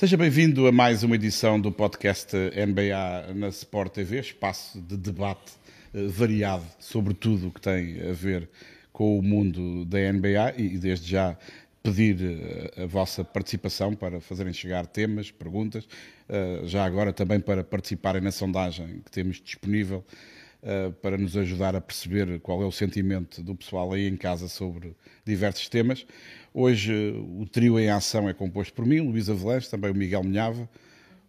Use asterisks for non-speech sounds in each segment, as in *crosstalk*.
Seja bem-vindo a mais uma edição do podcast NBA na Sport TV, espaço de debate eh, variado sobre tudo o que tem a ver com o mundo da NBA e desde já pedir eh, a vossa participação para fazerem chegar temas, perguntas, eh, já agora também para participarem na sondagem que temos disponível para nos ajudar a perceber qual é o sentimento do pessoal aí em casa sobre diversos temas. Hoje o trio em ação é composto por mim, Luís Avelães, também o Miguel Minhava,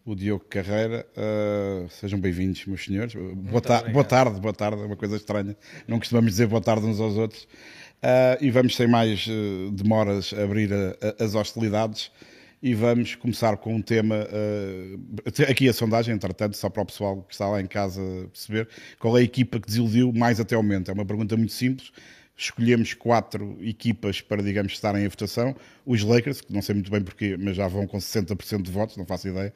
o Diogo Carreira. Uh, sejam bem-vindos, meus senhores. Boa, ta boa, tarde, boa tarde, é uma coisa estranha. Não costumamos dizer boa tarde uns aos outros. E vamos, sem mais demoras, abrir a, a, as hostilidades e vamos começar com um tema. aqui a sondagem, entretanto, só para o pessoal que está lá em casa perceber qual é a equipa que desiludiu mais até o momento. É uma pergunta muito simples escolhemos quatro equipas para, digamos, estarem em votação. Os Lakers, que não sei muito bem porquê, mas já vão com 60% de votos, não faço ideia.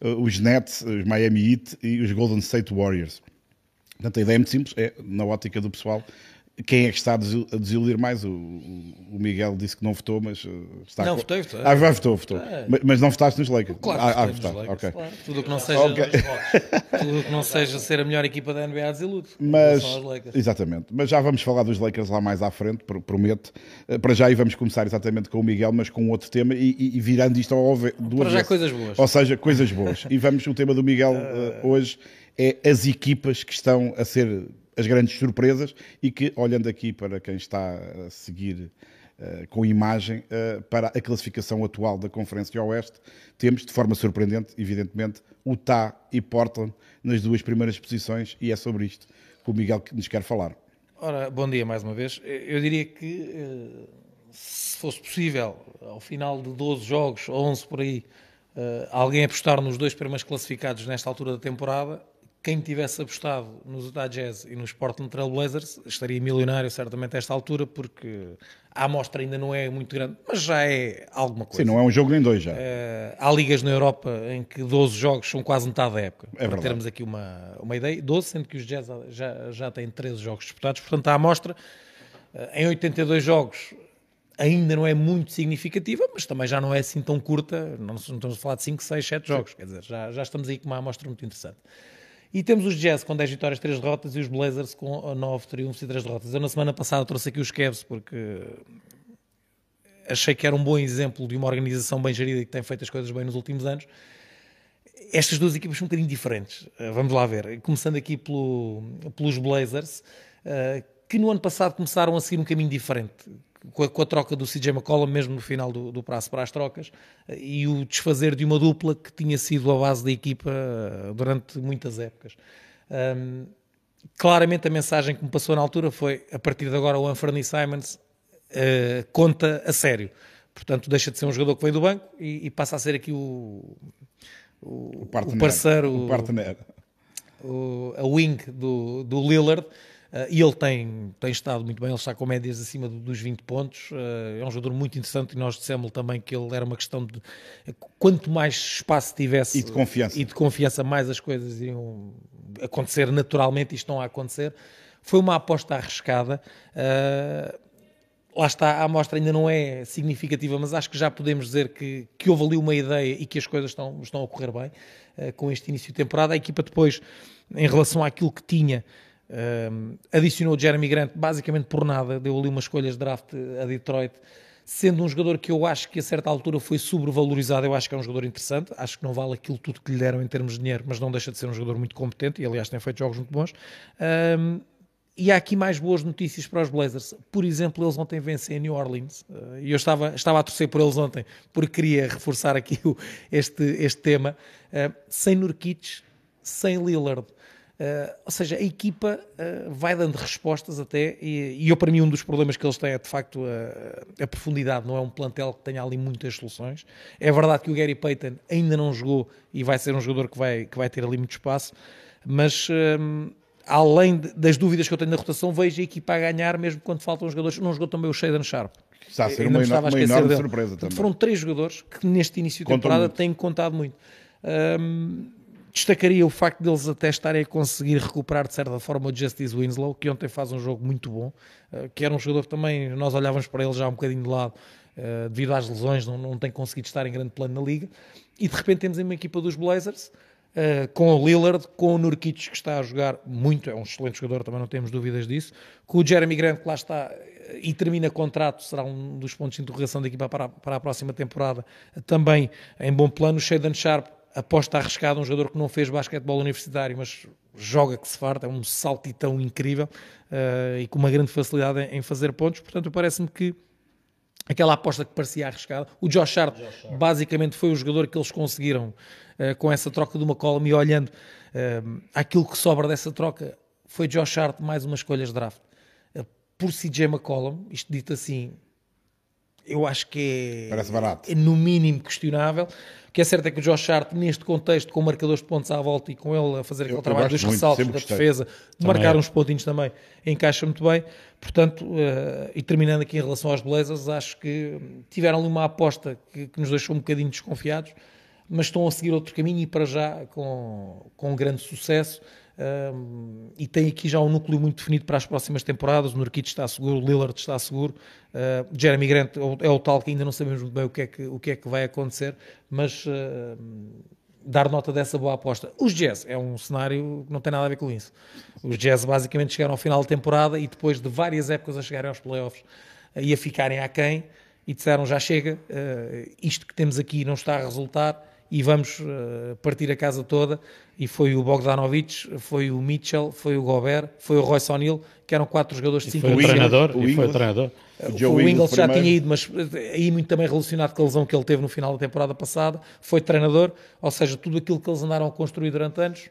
Uh, os Nets, os Miami Heat e os Golden State Warriors. Portanto, a ideia é muito simples, é, na ótica do pessoal, quem é que está a desiludir mais? O, o, Miguel disse que não votou, mas uh, está. Não, votei, votei. Ah, vai, votou, votou. É. Mas, mas, não votaste nos Lakers? Claro, ah, ah votar. Lakers, okay. claro. Tudo o que não seja. Okay. tudo que não seja ser a melhor equipa da NBA desilude. Mas, exatamente. Mas já vamos falar dos Lakers lá mais à frente, prometo. Eh, para já, e vamos começar exatamente com o Miguel, mas com outro tema e, e, e virando isto ao duas Para já, vezes. coisas boas. Ou seja, coisas boas. *laughs* e vamos, o tema do Miguel uh, hoje é as equipas que estão a ser as grandes surpresas e que, olhando aqui para quem está a seguir uh, com imagem, uh, para a classificação atual da Conferência Oeste, temos, de forma surpreendente, evidentemente, Utah e Portland nas duas primeiras posições e é sobre isto que o Miguel nos quer falar. Ora, bom dia mais uma vez. Eu diria que, eh, se fosse possível, ao final de 12 jogos, 11 por aí, alguém apostar nos dois primeiros classificados nesta altura da temporada, quem tivesse apostado nos Utah Jazz e nos Portland Trail Blazers estaria milionário certamente a esta altura porque a amostra ainda não é muito grande, mas já é alguma coisa. Sim, não é um jogo nem dois já. Uh, há ligas na Europa em que 12 jogos são quase metade da época, é para verdade. termos aqui uma, uma ideia. 12, sendo que os Jazz já, já têm 13 jogos disputados, portanto a amostra uh, em 82 jogos ainda não é muito significativa, mas também já não é assim tão curta, não, não estamos a falar de 5, 6, 7 jogos, Sim. quer dizer, já, já estamos aí com uma amostra muito interessante. E temos os Jazz com 10 vitórias, 3 derrotas e os Blazers com 9 triunfos e 3 derrotas. Eu na semana passada trouxe aqui os Cavs porque achei que era um bom exemplo de uma organização bem gerida e que tem feito as coisas bem nos últimos anos. Estas duas equipas são um bocadinho diferentes. Eh, vamos lá ver. Começando aqui pelo, pelos Blazers, eh, que no ano passado começaram a seguir um caminho diferente com a, com a, troca do CJ McCollum, mesmo no final do, do prazo para as trocas, e o desfazer de uma dupla que tinha sido a base da equipa eh, durante muitas épocas. Um, claramente a mensagem que me passou na altura foi, a partir de agora o Anthony Simons uh, conta a sério. Portanto, deixa de ser um jogador que vem do banco e, e passa a ser aqui o, o, o, o parceiro, o, partner. o, a wing do, do Lillard, e ele tem, tem estado muito bem, ele está com médias acima dos 20 pontos. Uh, é um jogador muito interessante e nós dissemos também que ele era uma questão de quanto mais espaço tivesse e de confiança, e de confiança mais as coisas iam acontecer naturalmente e estão a acontecer. Foi uma aposta arriscada. Lá está, a amostra ainda não é significativa, mas acho que já podemos dizer que, que houve ali uma ideia e que as coisas estão, estão a correr bem com este início de temporada. A equipa depois, em relação àquilo que tinha, um, adicionou Jeremy Grant basicamente por nada, deu ali umas escolhas de draft a Detroit, sendo um jogador que eu acho que a certa altura foi sobrevalorizado. Eu acho que é um jogador interessante, acho que não vale aquilo tudo que lhe deram em termos de dinheiro, mas não deixa de ser um jogador muito competente e, aliás, tem feito jogos muito bons. Um, e há aqui mais boas notícias para os Blazers. Por exemplo, eles ontem vencem em New Orleans. Uh, e eu estava, estava a torcer por eles ontem, porque queria reforçar aqui o, este, este tema. Uh, sem Nurkic, sem Lillard. Uh, ou seja, a equipa uh, vai dando respostas até, e, e, eu para mim um dos problemas que eles têm é de facto a, a, profundidade, não é um plantel que tenha ali muitas soluções. É verdade que o Gary Payton ainda não jogou e vai ser um jogador que vai, que vai ter ali muito espaço, mas um, além de, das dúvidas que eu tenho na rotação, vejo a equipa a ganhar mesmo quando faltam jogadores. Não jogou também o Shaden Sharp. Está a ser uma, uma enorme surpresa também. Foram três jogadores que neste início de temporada têm contado muito. Um, Destacaria o facto deles até estarem a conseguir recuperar de certa forma o Justice Winslow, que ontem faz um jogo muito bom, eh, que era um jogador que também nós olhávamos para ele já um bocadinho de lado uh, devido às lesões, não, não tem conseguido estar em grande plano na liga. E de repente temos uma equipa dos Blazers, uh, com o Lillard, com o Nurkic, que está a jogar muito, é um excelente jogador, também não temos dúvidas disso, com o Jeremy Grant, que lá está e termina contrato, será um dos pontos de interrogação da equipa para a, para a próxima temporada, também em bom plano. O Shaden Sharp aposta arriscado, um jogador que não fez basquetebol universitário, mas joga que se farta, é um saltitão incrível uh, e com uma grande facilidade em, em fazer pontos. Portanto, parece-me que aquela aposta que parecia arriscada. O Josh Hart, Josh Hart. basicamente foi o jogador que eles conseguiram uh, com essa troca de uma column e olhando uh, aquilo que sobra dessa troca foi Josh Hart mais uma escolha de draft. Uh, por CJ McCollum, isto dito assim, eu acho que é, Parece barato. é no mínimo questionável. O que é certo é que o Josh Hart, neste contexto, com marcadores de pontos à volta e com ele a fazer aquele eu, trabalho eu dos muito, ressaltos da gostei. defesa, de marcar é. uns pontinhos também, encaixa muito bem. Portanto, uh, e terminando aqui em relação aos Blazers, acho que tiveram ali uma aposta que, que nos deixou um bocadinho desconfiados, mas estão a seguir outro caminho e para já com, com um grande sucesso. E tem aqui já um núcleo muito definido para as próximas temporadas. O Nurkic está seguro, o Lillard está seguro, uh, Jeremy Grant é o tal que ainda não sabemos muito bem o que é que, o que, é que vai acontecer, mas uh, dar nota dessa boa aposta. Os Jazz é um cenário que não tem nada a ver com isso. Os Jazz basicamente chegaram ao final da temporada e depois de várias épocas a chegarem aos playoffs uh, e a ficarem aquém e disseram já chega, uh, isto que temos aqui não está a resultar e vamos uh, partir a casa toda. E foi o Bogdanovic, foi o Mitchell, foi o Gobert, foi o Royce O'Neill, que eram quatro jogadores de 5 Foi o treinador, o e foi o treinador. O, o Ingles já tinha ido, mas aí muito também relacionado com a lesão que ele teve no final da temporada passada. Foi treinador, ou seja, tudo aquilo que eles andaram a construir durante anos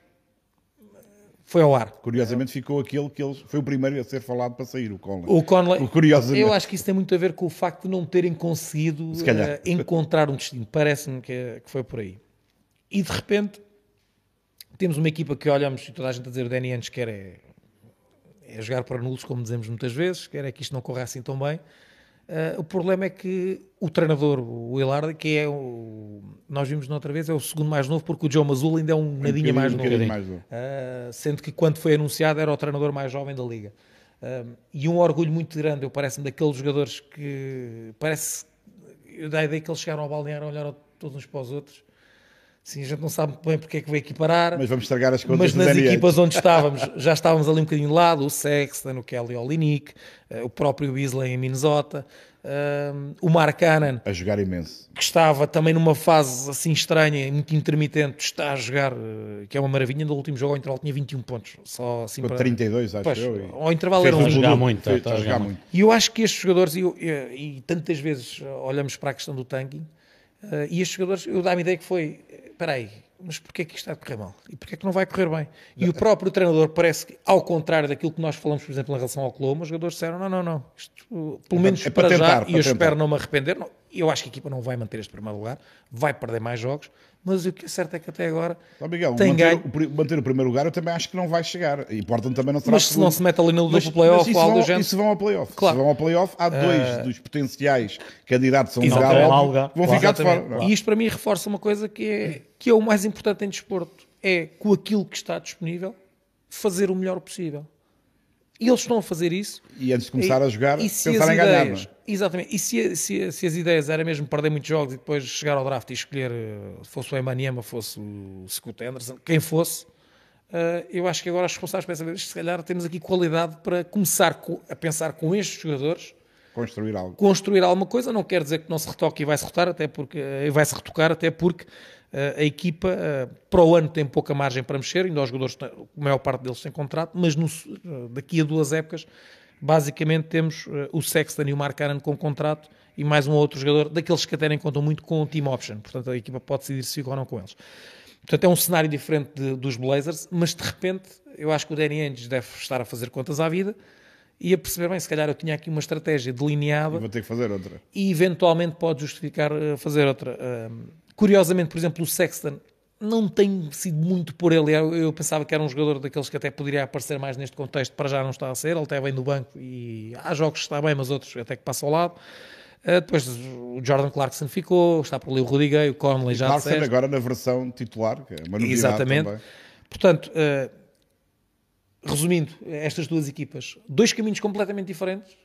foi ao ar. Curiosamente ficou aquele que eles, foi o primeiro a ser falado para sair, o Conley. O Conley, curiosamente. eu acho que isso tem muito a ver com o facto de não terem conseguido uh, encontrar um destino. Parece-me que, que, foi por aí. E de repente temos uma equipa que olhamos e toda a gente a dizer o Danny antes quer é, é jogar para nulos, como dizemos muitas vezes, quer é que isto não corra assim tão bem. Uh, o problema é que o treinador, o Willard, que é o. Nós vimos noutra vez, é o segundo mais novo, porque o Joe Mazul ainda é um, um nadinha mais novo. Um mais novo. Uh, sendo que quando foi anunciado era o treinador mais jovem da liga. Uh, e um orgulho muito grande, eu parece-me, daqueles jogadores que. Parece. Eu a ideia que eles chegaram ao balneário, olharam todos uns para os outros Sim, a gente não sabe bem porque é que veio aqui parar. Mas vamos estragar as contas Mas nas equipas onde *laughs* estávamos, já estávamos ali um bocadinho de lado, o Sexton, o Kelly Olynyk, uh, o próprio Beasley em Minnesota, uh, o Mark Cannon. A jogar imenso. Que estava também numa fase assim estranha, muito intermitente, está a jogar, uh, que é uma maravilha. No último jogo ao intervalo tinha 21 pontos. Só assim Com para... 32, acho pois, eu. Ao intervalo era um jogar muito, está, está a jogar muito. E eu acho que estes jogadores, e, e, e tantas vezes olhamos para a questão do tanking, Uh, e estes jogadores, eu dá-me ideia que foi, espera aí, mas porquê é que isto está a correr mal? E porquê é que não vai correr bem? E o próprio treinador parece que, ao contrário daquilo que nós falamos, por exemplo, em relação ao Colombo, os jogadores disseram, não, não, não, isto, pelo menos é para, para tentar, já, e eu tentar. espero não me arrepender, não, eu acho que a equipa não vai manter este primeiro lugar, vai perder mais jogos, mas o que é certo é que até agora oh, Miguel, tem manter, ganho. O, manter o primeiro lugar eu também acho que não vai chegar. E Portland também não será Mas se não se mete ali no duplo playoff ou algo do género... E se vão ao playoff? Claro. Se vão ao playoff, há dois uh... dos potenciais candidatos a um lugar vão ficar de fora. E isto para mim reforça uma coisa que é, que é o mais importante em desporto. É, com aquilo que está disponível, fazer o melhor possível. E eles estão a fazer isso. E antes de começar e, a jogar, pensar em ideias, ganhar. Não? Exatamente. E se, se, se, as ideias era mesmo perder muitos jogos e depois chegar ao draft e escolher, eh, fosse o Emaniema, fosse o Scott Anderson, quem fosse, uh, eu acho que agora os responsáveis pensam, se calhar temos aqui qualidade para começar a pensar com estes jogadores construir algo. Construir alguma coisa não quer dizer que não se retoque e vai se retocar, até porque eh, vai se retocar até porque a equipa para o ano tem pouca margem para mexer, ainda os jogadores, a maior parte deles têm contrato, mas no, daqui a duas épocas, basicamente temos uh, o Sexton e o Mark Aaron com contrato e mais um outro jogador, daqueles que até nem contam muito com o team option, portanto a equipa pode decidir se fica ou não com eles. Portanto é um cenário diferente de, dos Blazers, mas de repente eu acho que o Danny Ainge deve estar a fazer contas à vida e a perceber bem, se calhar eu tinha aqui uma estratégia delineada e vou ter que fazer outra e eventualmente pode justificar uh, fazer outra. Curiosamente, por exemplo, o Sexton não tem sido muito por ele. Eu, eu, pensava que era um jogador daqueles que até poderia aparecer mais neste contexto, para já não está a ser. Ele até vem do banco e há jogos que está bem, mas outros até que passa ao lado. Uh, depois o Jordan Clarkson ficou, está por ali o Gay, o Conley já Clarkson disseste. agora na versão titular, que é uma novidade Exatamente. Também. Portanto, uh, resumindo, estas duas equipas, dois caminhos completamente diferentes,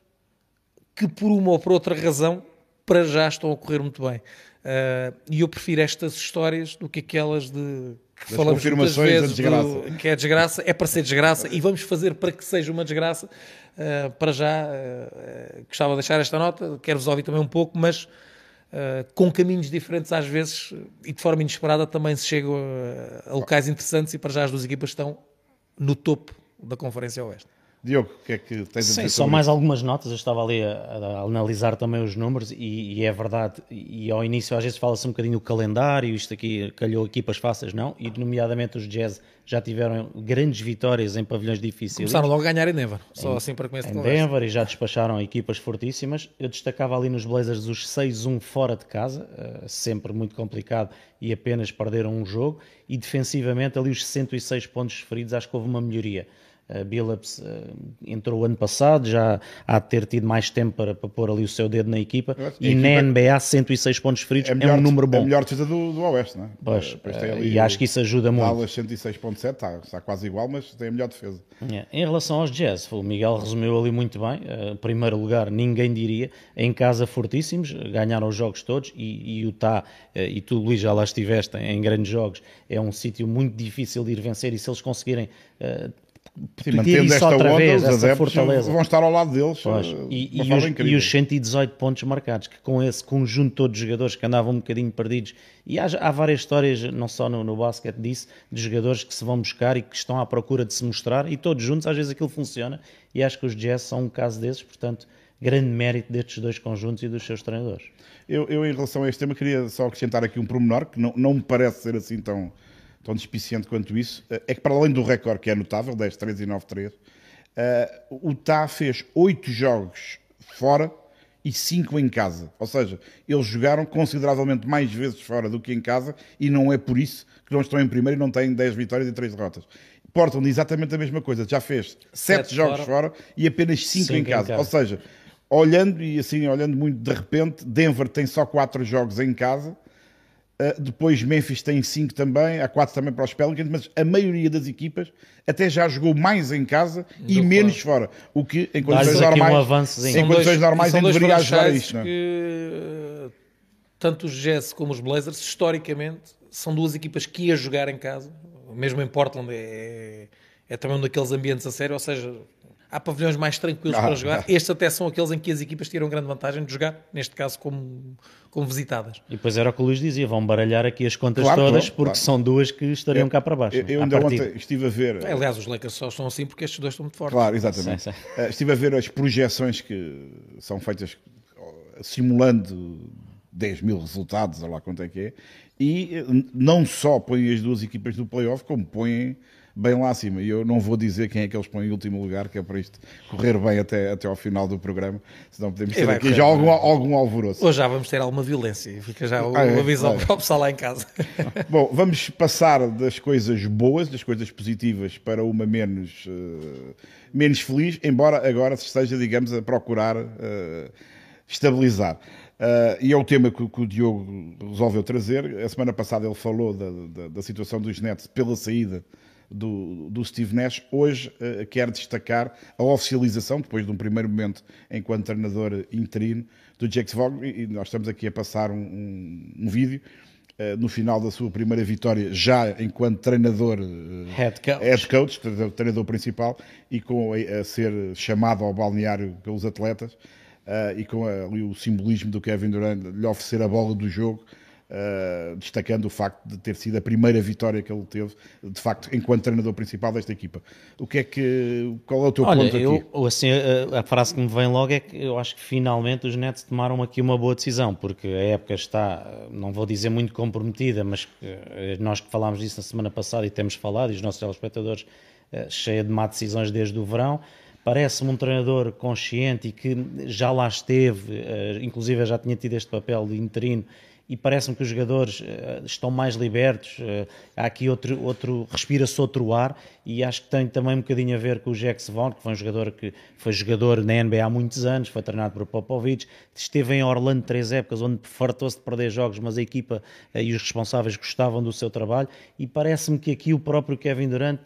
que por uma ou por outra razão para já estão a correr muito bem. Uh, e eu prefiro estas histórias do que aquelas de que das falamos muitas vezes do, que é desgraça, é para ser desgraça e vamos fazer para que seja uma desgraça. Uh, para já, uh, gostava de deixar esta nota, quero-vos ouvir também um pouco, mas Uh, com caminhos diferentes às vezes e de forma inesperada também se chega a, a locais interessantes e para já as duas equipas estão no topo da Conferência Oeste. Diogo, o que é que tens Sim, a dizer só mais isso? algumas notas. Eu estava ali a, a analisar também os números e, e, é verdade. E ao início às vezes fala-se um bocadinho o calendário, isto aqui calhou equipas fáceis, não? E nomeadamente os Jazz já tiveram grandes vitórias em pavilhões difíceis. Começaram logo a ganhar em Denver, só em, assim para começar Em Denver e já despacharam equipas fortíssimas. Eu destacava ali nos Blazers os 6-1 fora de casa, uh, sempre muito complicado e apenas perderam um jogo. E defensivamente ali os 106 pontos feridos, acho que houve uma melhoria. Uh, Billups uh, entrou ano passado, já há de ter tido mais tempo para, para pôr ali o seu dedo na equipa. E, e na NBA, 106 pontos feridos é, melhor, é um número bom. É a melhor defesa do, do Oeste, não é? Pois, uh, e acho que isso ajuda muito. Dallas 106.7, está, está quase igual, mas tem a melhor defesa. Yeah. Em relação aos Jazz, o Miguel resumiu ali muito bem. Uh, primeiro lugar, ninguém diria. Em casa, fortíssimos, ganharam os jogos todos e, e Utah, uh, e tu, Luís, já lá estiveste em grandes jogos, é um sítio muito difícil de ir vencer e se eles conseguirem mantendo esta outra onda, vez, os adeptos fortaleza. vão estar ao lado deles. Uh, e, e, os, e, os, 118 pontos marcados, que com esse conjunto todo de jogadores que andavam um bocadinho perdidos, e há, há várias histórias, não só no, no basquete disso, de jogadores que se vão buscar e que estão à procura de se mostrar, e todos juntos, às vezes aquilo funciona, e acho que os Jazz são um caso desses, portanto, grande mérito destes dois conjuntos e dos seus treinadores. Eu, eu em relação a este tema, queria só acrescentar aqui um promenor, que não, não me parece ser assim tão tão despiciente quanto isso, eh, é que para além do recorde que é notável, 10-3 e 9-3, uh, eh, o Tá fez 8 jogos fora e 5 em casa. Ou seja, eles jogaram consideravelmente mais vezes fora do que em casa e não é por isso que não estão em primeiro e não têm 10 vitórias e 3 derrotas. Portland exatamente a mesma coisa, já fez 7 jogos fora. fora. e apenas 5 em, em casa. Ou seja, olhando e assim, olhando muito de repente, Denver tem só 4 jogos em casa Uh, depois Memphis tem 5 também, há 4 também para os Pelicans, mas a maioria das equipas até já jogou mais em casa Do e menos fora. O que em condições normais, um avanço, em condições dois, normais deveria ajudar isto. Não? É? Que, tanto os Jazz como os Blazers, historicamente, são duas equipas que ia jogar em casa. Mesmo em Portland é, é também um daqueles ambientes a sério, ou seja, há pavilhões mais tranquilos ah, para jogar. Ah. Estes até são aqueles em que as equipas tiram grande vantagem de jogar, neste caso como, como visitadas. E depois era o que o Luís dizia, vão baralhar aqui as contas claro, todas, claro, porque claro. são duas que estariam eu, cá para baixo. Eu, eu ainda ontem estive a ver... Aliás, os Lakers só estão assim porque estes dois estão muito fortes. Claro, exatamente. Sim, sim. Uh, estive a ver as projeções que são feitas simulando 10 mil resultados, olha lá quanto é que é, e eh, não só põem as duas equipas do playoff, como põem bem lá acima. E eu não vou dizer quem é que eles põem em último lugar, que é para isto correr bem até, até ao final do programa, senão podemos ter aqui já algum, algum alvoroço. Hoje já vamos ter alguma violência, fica já o ah, é, aviso para o pessoal lá em casa. *laughs* Bom, vamos passar das coisas boas, das coisas positivas, para uma menos, uh, menos feliz, embora agora se esteja, digamos, a procurar uh, estabilizar. Uh, e é o tema que, que, o Diogo resolveu trazer. A semana passada ele falou da, da, da situação dos Nets pela saída do, do Steve Nash, hoje uh, quer destacar a oficialização, depois de um primeiro momento enquanto treinador interino, do Jake Vaughn, e nós estamos aqui a passar um, um, um vídeo uh, no final da sua primeira vitória, já enquanto treinador, uh, head coach, head coach treinador principal, e com a, a, ser chamado ao balneário pelos atletas, e com ali o simbolismo do Kevin Durant lhe oferecer a bola do jogo, Uh, destacando o facto de ter sido a primeira vitória que ele teve, de facto, enquanto treinador principal desta equipa. O que é que, qual é o teu Olha, ponto eu, aqui? Assim, a, a, frase que me vem logo é que eu acho que finalmente os Nets tomaram aqui uma boa decisão, porque a época está, não vou dizer muito comprometida, mas eh, nós que falámos disso na semana passada e temos falado, e os nossos telespectadores, cheia de má decisões desde o verão, parece-me um treinador consciente e que já lá esteve, inclusive já tinha tido este papel de interino e parece-me que os jogadores uh, estão mais libertos. Uh, há aqui outro, outro respira-se outro ar e acho que tem também um bocadinho a ver com o Jack Svon, que foi um jogador que foi jogador na NBA há muitos anos, foi treinado por Popovich, esteve em Orlando três épocas onde fartou-se de perder jogos, mas a equipa uh, e os responsáveis gostavam do seu trabalho e parece-me que aqui o próprio Kevin Durant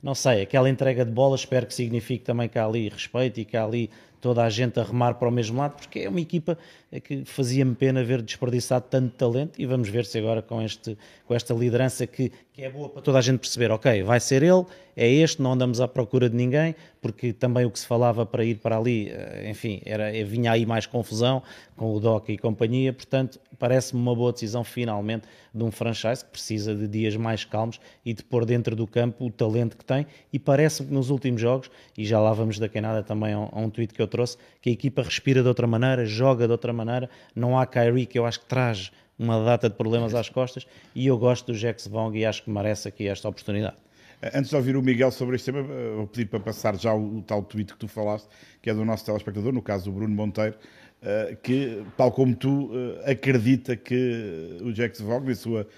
não sei, aquela entrega de bola, espero que signifique também que há ali respeito e que há ali toda a gente a remar para o mesmo lado, porque é uma equipa que fazia-me pena ver desperdiçado tanto talento e vamos ver se agora com, este, com esta liderança que, que é boa para toda a gente perceber, ok, vai ser ele, é este, não andamos à procura de ninguém, porque também o que se falava para ir para ali, eh, enfim, era, eh, vinha aí mais confusão com o Doc e companhia, portanto, parece-me uma boa decisão finalmente de um franchise que precisa de dias mais calmos e de pôr dentro do campo o talento que tem. E parece-me que nos últimos jogos, e já lá vamos daqui a nada também a um tweet que eu trouxe, que a equipa respira de outra maneira, joga de outra maneira, não há Kyrie que eu acho que traz uma data de problemas às costas e eu gosto do Jax Vong e acho que merece aqui esta oportunidade. Antes de ouvir o Miguel sobre este tema, vou pedir para passar já o, o, tal tweet que tu falaste, que é do nosso telespectador, no caso o Bruno Monteiro, uh, que, tal como tu, acredita que o Vong, em sua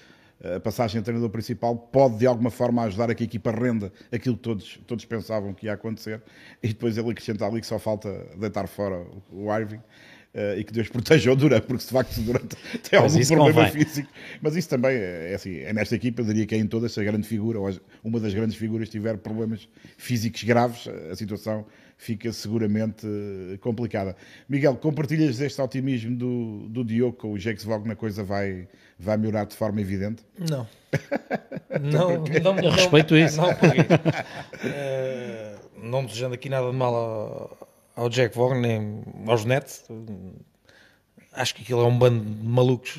uh, passagem a treinador principal, pode de alguma forma ajudar a que a equipa renda aquilo que todos, todos pensavam que ia acontecer, e depois ele acrescenta ali que só falta deitar fora o Irving. Uh, e que Deus proteja o Durant, porque de facto o Durant tem algum problema convém. físico. Mas isso também é, é, assim, é nesta equipa, eu diria que é em todas, se a grande figura, ou uma das grandes figuras tiver problemas físicos graves, a situação fica seguramente eh, complicada. Miguel, compartilhas deste otimismo do, do Diogo com o Jacques Vogna, a coisa vai, vai melhorar de forma evidente? Não. *laughs* não, não, não, respeito isso. Não, porque, uh, não desejando aqui nada de mal ao Jack Vaughan nem aos Nets. Acho que aquilo é um bando de malucos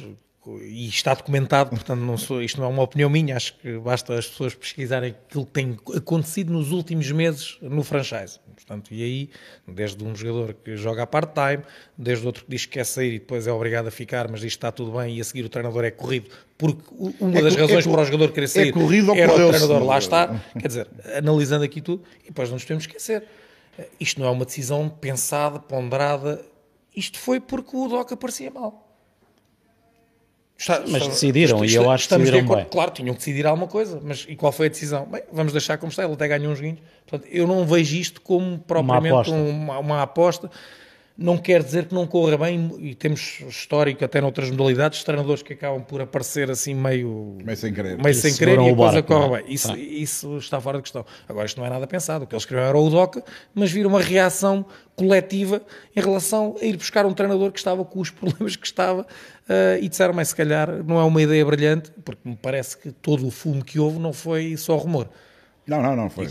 e está documentado, portanto não sou, isto não é uma opinião minha, acho que basta as pessoas pesquisarem aquilo que tem acontecido nos últimos meses no franchise. Portanto, e aí, desde um jogador que joga a part-time, desde outro que diz que quer sair e depois é obrigado a ficar, mas diz que está tudo bem e a seguir o treinador é corrido, porque uma é, das razões é, para o jogador querer é sair é corrido era o treinador lá estar. Quer dizer, analisando aqui tudo, e depois não nos temos que esquecer isto não é uma decisão pensada, ponderada. Isto foi porque o DOC aparecia mal. Está, mas está, decidiram está, e eu acho que decidiram de acordo, bem. Claro, tinham que decidir alguma coisa, mas e qual foi a decisão? Bem, vamos deixar como está, ele até ganhou uns guinhos. Portanto, eu não vejo isto como propriamente uma aposta. Uma, uma aposta não quer dizer que não corra bem, e temos histórico até noutras modalidades, treinadores que acabam por aparecer assim meio, meio sem querer, meio sem querer e a coisa corre bem. Isso, ah. isso está fora de questão. Agora, isto não é nada pensado. O que eles escreveram era o DOCA, mas viram uma reação coletiva em relação a ir buscar um treinador que estava com os *laughs* problemas que estava uh, e disseram, se calhar não é uma ideia brilhante, porque me parece que todo o fumo que houve não foi só rumor. Não, não, não foi.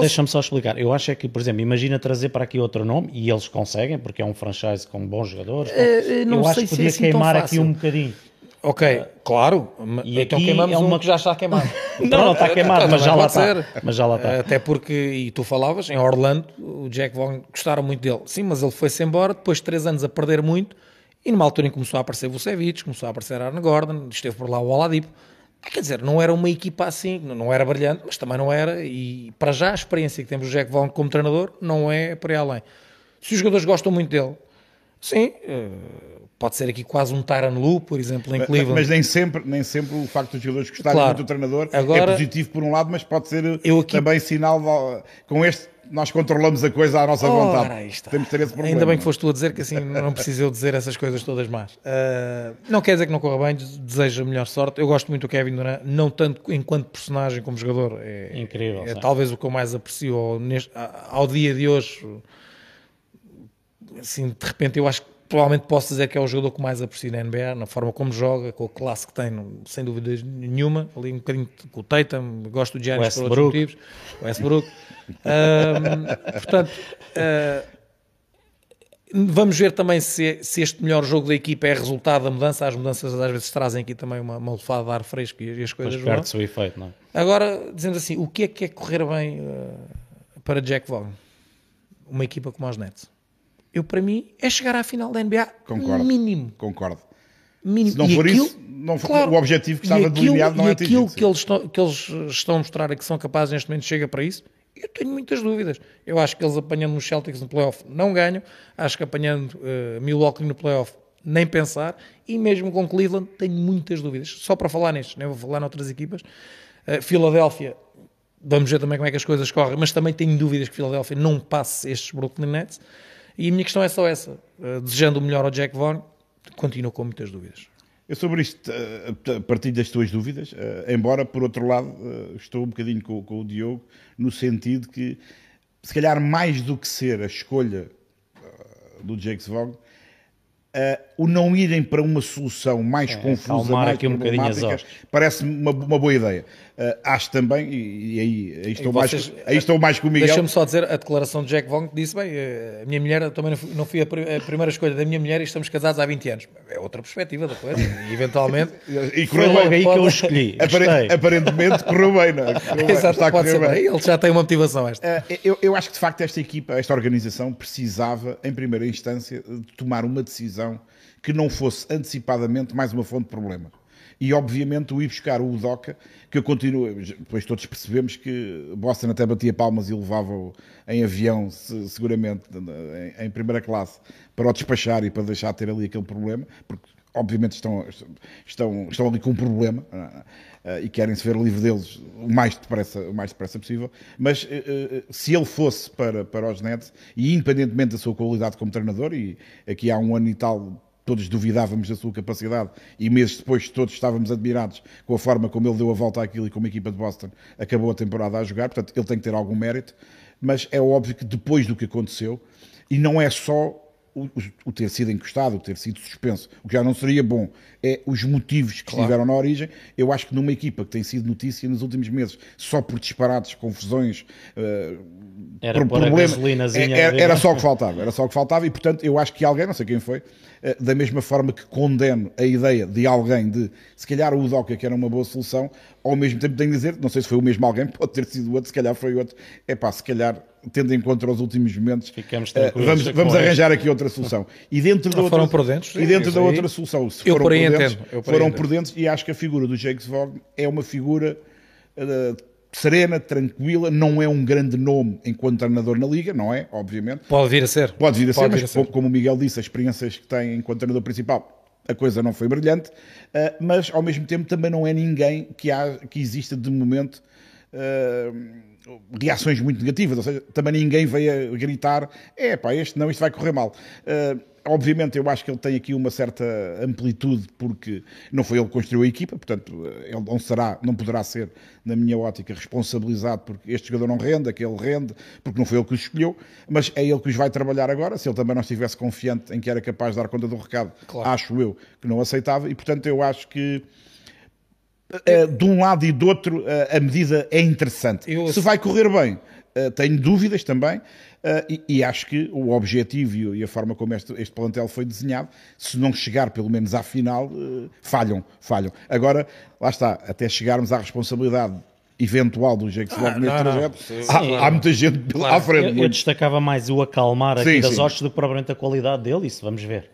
Deixa-me só explicar. Eu acho é que, por exemplo, imagina trazer para aqui outro nome e eles conseguem, porque é um franchise com bons jogadores. Uh, não eu acho que podia assim queimar aqui um bocadinho. Ok, claro. E então queimamos é uma... um que já está queimado. *laughs* não, não está queimado, mas já, lá está. mas já lá está. Até porque, e tu falavas, em Orlando, o Jack Vaughn gostaram muito dele. Sim, mas ele foi-se embora, depois de três anos a perder muito, e numa altura em que começou a aparecer Vucevic, começou a aparecer Arne Gordon, esteve por lá o Oladipo. Quer dizer, não era uma equipa assim, não era brilhante, mas também não era, e para já a experiência que temos do Jack Vaughn como treinador não é para além. Se os jogadores gostam muito dele, sim, eh, pode ser aqui quase um Tyron Lu, por exemplo, em mas, Cleveland. Mas nem sempre, nem sempre o facto dos jogadores gostarem claro. muito do treinador é Agora, é positivo por um lado, mas pode ser aqui, também sinal de, com este nós controlamos a coisa à nossa oh, vontade. Temos de ter esse problema. Ainda bem que foste tu a dizer que assim não preciso eu dizer essas coisas todas más. Uh, não quer dizer que não corra bem, desejo a melhor sorte. Eu gosto muito do Kevin Durant, não tanto enquanto personagem como jogador. É, Incrível. É, talvez o que eu mais aprecio ao, neste, ao dia de hoje. Assim, de repente, eu acho que provavelmente posso dizer que é o jogador que mais aprecio na NBA, na forma como joga, com a classe que tem, sem dúvida nenhuma. Ali um bocadinho com o Tatum, gosto do Giannis por outros motivos. O Westbrook. um, portanto, uh, vamos ver também se, se, este melhor jogo da equipa é resultado da mudança. As mudanças às vezes trazem aqui também uma, uma lefada de ar fresco e, as coisas. Mas perde-se o efeito, não é? Agora, dizendo assim, o que é que é correr bem uh, para Jack Vaughn? Uma equipa como os Nets eu para mim é chegar à final da NBA concordo, mínimo. Concordo. Mínimo. Se não e for aquilo, isso, não, claro, o objetivo que estava aquilo, delineado não é atingido. E aquilo que eles, estão, que eles estão a mostrar é que são capazes neste momento chega para isso, eu tenho muitas dúvidas. Eu acho que eles apanhando os Celtics no playoff não ganham, acho que apanhando uh, Milwaukee no playoff nem pensar, e mesmo com Cleveland tenho muitas dúvidas. Só para falar nestes, nem vou falar noutras equipas. Uh, Filadélfia, vamos ver também como é que as coisas correm, mas também tenho dúvidas que Filadélfia não passe estes Brooklyn Nets. E a minha questão é só essa. Uh, desejando o melhor ao Jack Vaughn, continuo com muitas dúvidas. Eu sobre isto partilho das tuas dúvidas, embora, por outro lado, estou um bocadinho com, com o Diogo, no sentido que, se calhar, mais do que ser a escolha do Jakes Vaughn, Uh, o não irem para uma solução mais é, confusa, mais aqui um problemática, parece-me uma, uma, boa ideia. Uh, acho também, e, e aí, aí, estou e vocês, mais, aí estou mais com o Miguel. Deixa-me só dizer a declaração de Jack Vaughn que disse: bem, eh, a minha mulher, também não fui, não fui a, primeira escolha da minha mulher e estamos casados há 20 anos. É outra perspectiva da coisa, e eventualmente. *laughs* e foi logo aí pode... que eu escolhi. *laughs* aparentemente correu bem, não é? *laughs* Correu Exato, bem, pode ser bem. Ele já tem uma motivação esta. Uh, eu, eu acho que de facto esta equipa, esta organização, precisava, em primeira instância, de tomar uma decisão que não fosse antecipadamente mais uma fonte de problema. E obviamente o ir buscar o Udoca, que eu continuo, depois todos percebemos que Boston até batia palmas e levava-o em avião, seguramente, em primeira classe, para o despachar e para deixar de ter ali aquele problema, porque obviamente estão, estão, estão ali com um problema uh, e querem se ver livre deles o mais depressa, o mais depressa possível. Mas uh, uh, se ele fosse para, para os Nets, e independentemente da sua qualidade como treinador, e aqui há um ano e tal todos duvidávamos da sua capacidade e meses depois todos estávamos admirados com a forma como ele deu a volta àquilo e como a equipa de Boston acabou a temporada a jogar, portanto ele tem que ter algum mérito, mas é óbvio que depois do que aconteceu, e não é só o, o, ter sido encostado, o ter sido suspenso, o que já não seria bom, é os motivos que claro. estiveram na origem. Eu acho que numa equipa que tem sido notícia nos últimos meses, só por disparados, confusões, uh, era por problemas, é, era, era só o que faltava, era só o que faltava, e portanto eu acho que alguém, não sei quem foi, uh, da mesma forma que condeno a ideia de alguém de se calhar o Udoca que era uma boa solução, ao mesmo tempo tenho de dizer, não sei se foi o mesmo alguém, *laughs* pode ter sido outro, se calhar foi outro, é pá, se calhar tendo em conta os últimos momentos, Ficamos uh, vamos, vamos arranjar aqui outra solução. E dentro da outra, foram prudentes, e dentro da outra solução, se eu foram prudentes, entendo, foram prudentes, e acho que a figura do Jakes Vaughn é uma figura uh, serena, tranquila, não é um grande nome enquanto treinador na Liga, não é? Obviamente. Pode vir a ser. Pode vir a Pode ser, mas a ser. como o Miguel disse, as experiências que tem enquanto treinador principal a coisa não foi brilhante, uh, mas ao mesmo tempo também não é ninguém que, há, que exista de momento uh, reações muito negativas, ou seja, também ninguém veio a gritar, é pá, este não, isto vai correr mal. Uh, obviamente eu acho que ele tem aqui uma certa amplitude porque não foi ele que construiu a equipa, portanto ele não será, não poderá ser, na minha ótica, responsabilizado porque este jogador não rende, aquele rende, porque não foi ele que o escolheu, mas é ele que os vai trabalhar agora, se ele também não estivesse confiante em que era capaz de dar conta do recado, claro. acho eu que não aceitava, e portanto eu acho que uh, de um lado e do outro, uh, a medida é interessante. Eu... Se vai correr bem, uh, tenho dúvidas também, e, e, acho que o objetivo e a forma como este, este, plantel foi desenhado, se não chegar pelo menos à final, falham, falham. Agora, lá está, até chegarmos à responsabilidade eventual do Jake Sloan ah, neste trajeto, há, há, muita gente claro. à frente. Eu, eu, destacava mais o acalmar aqui sim, das hostes do que propriamente a qualidade dele, isso vamos ver.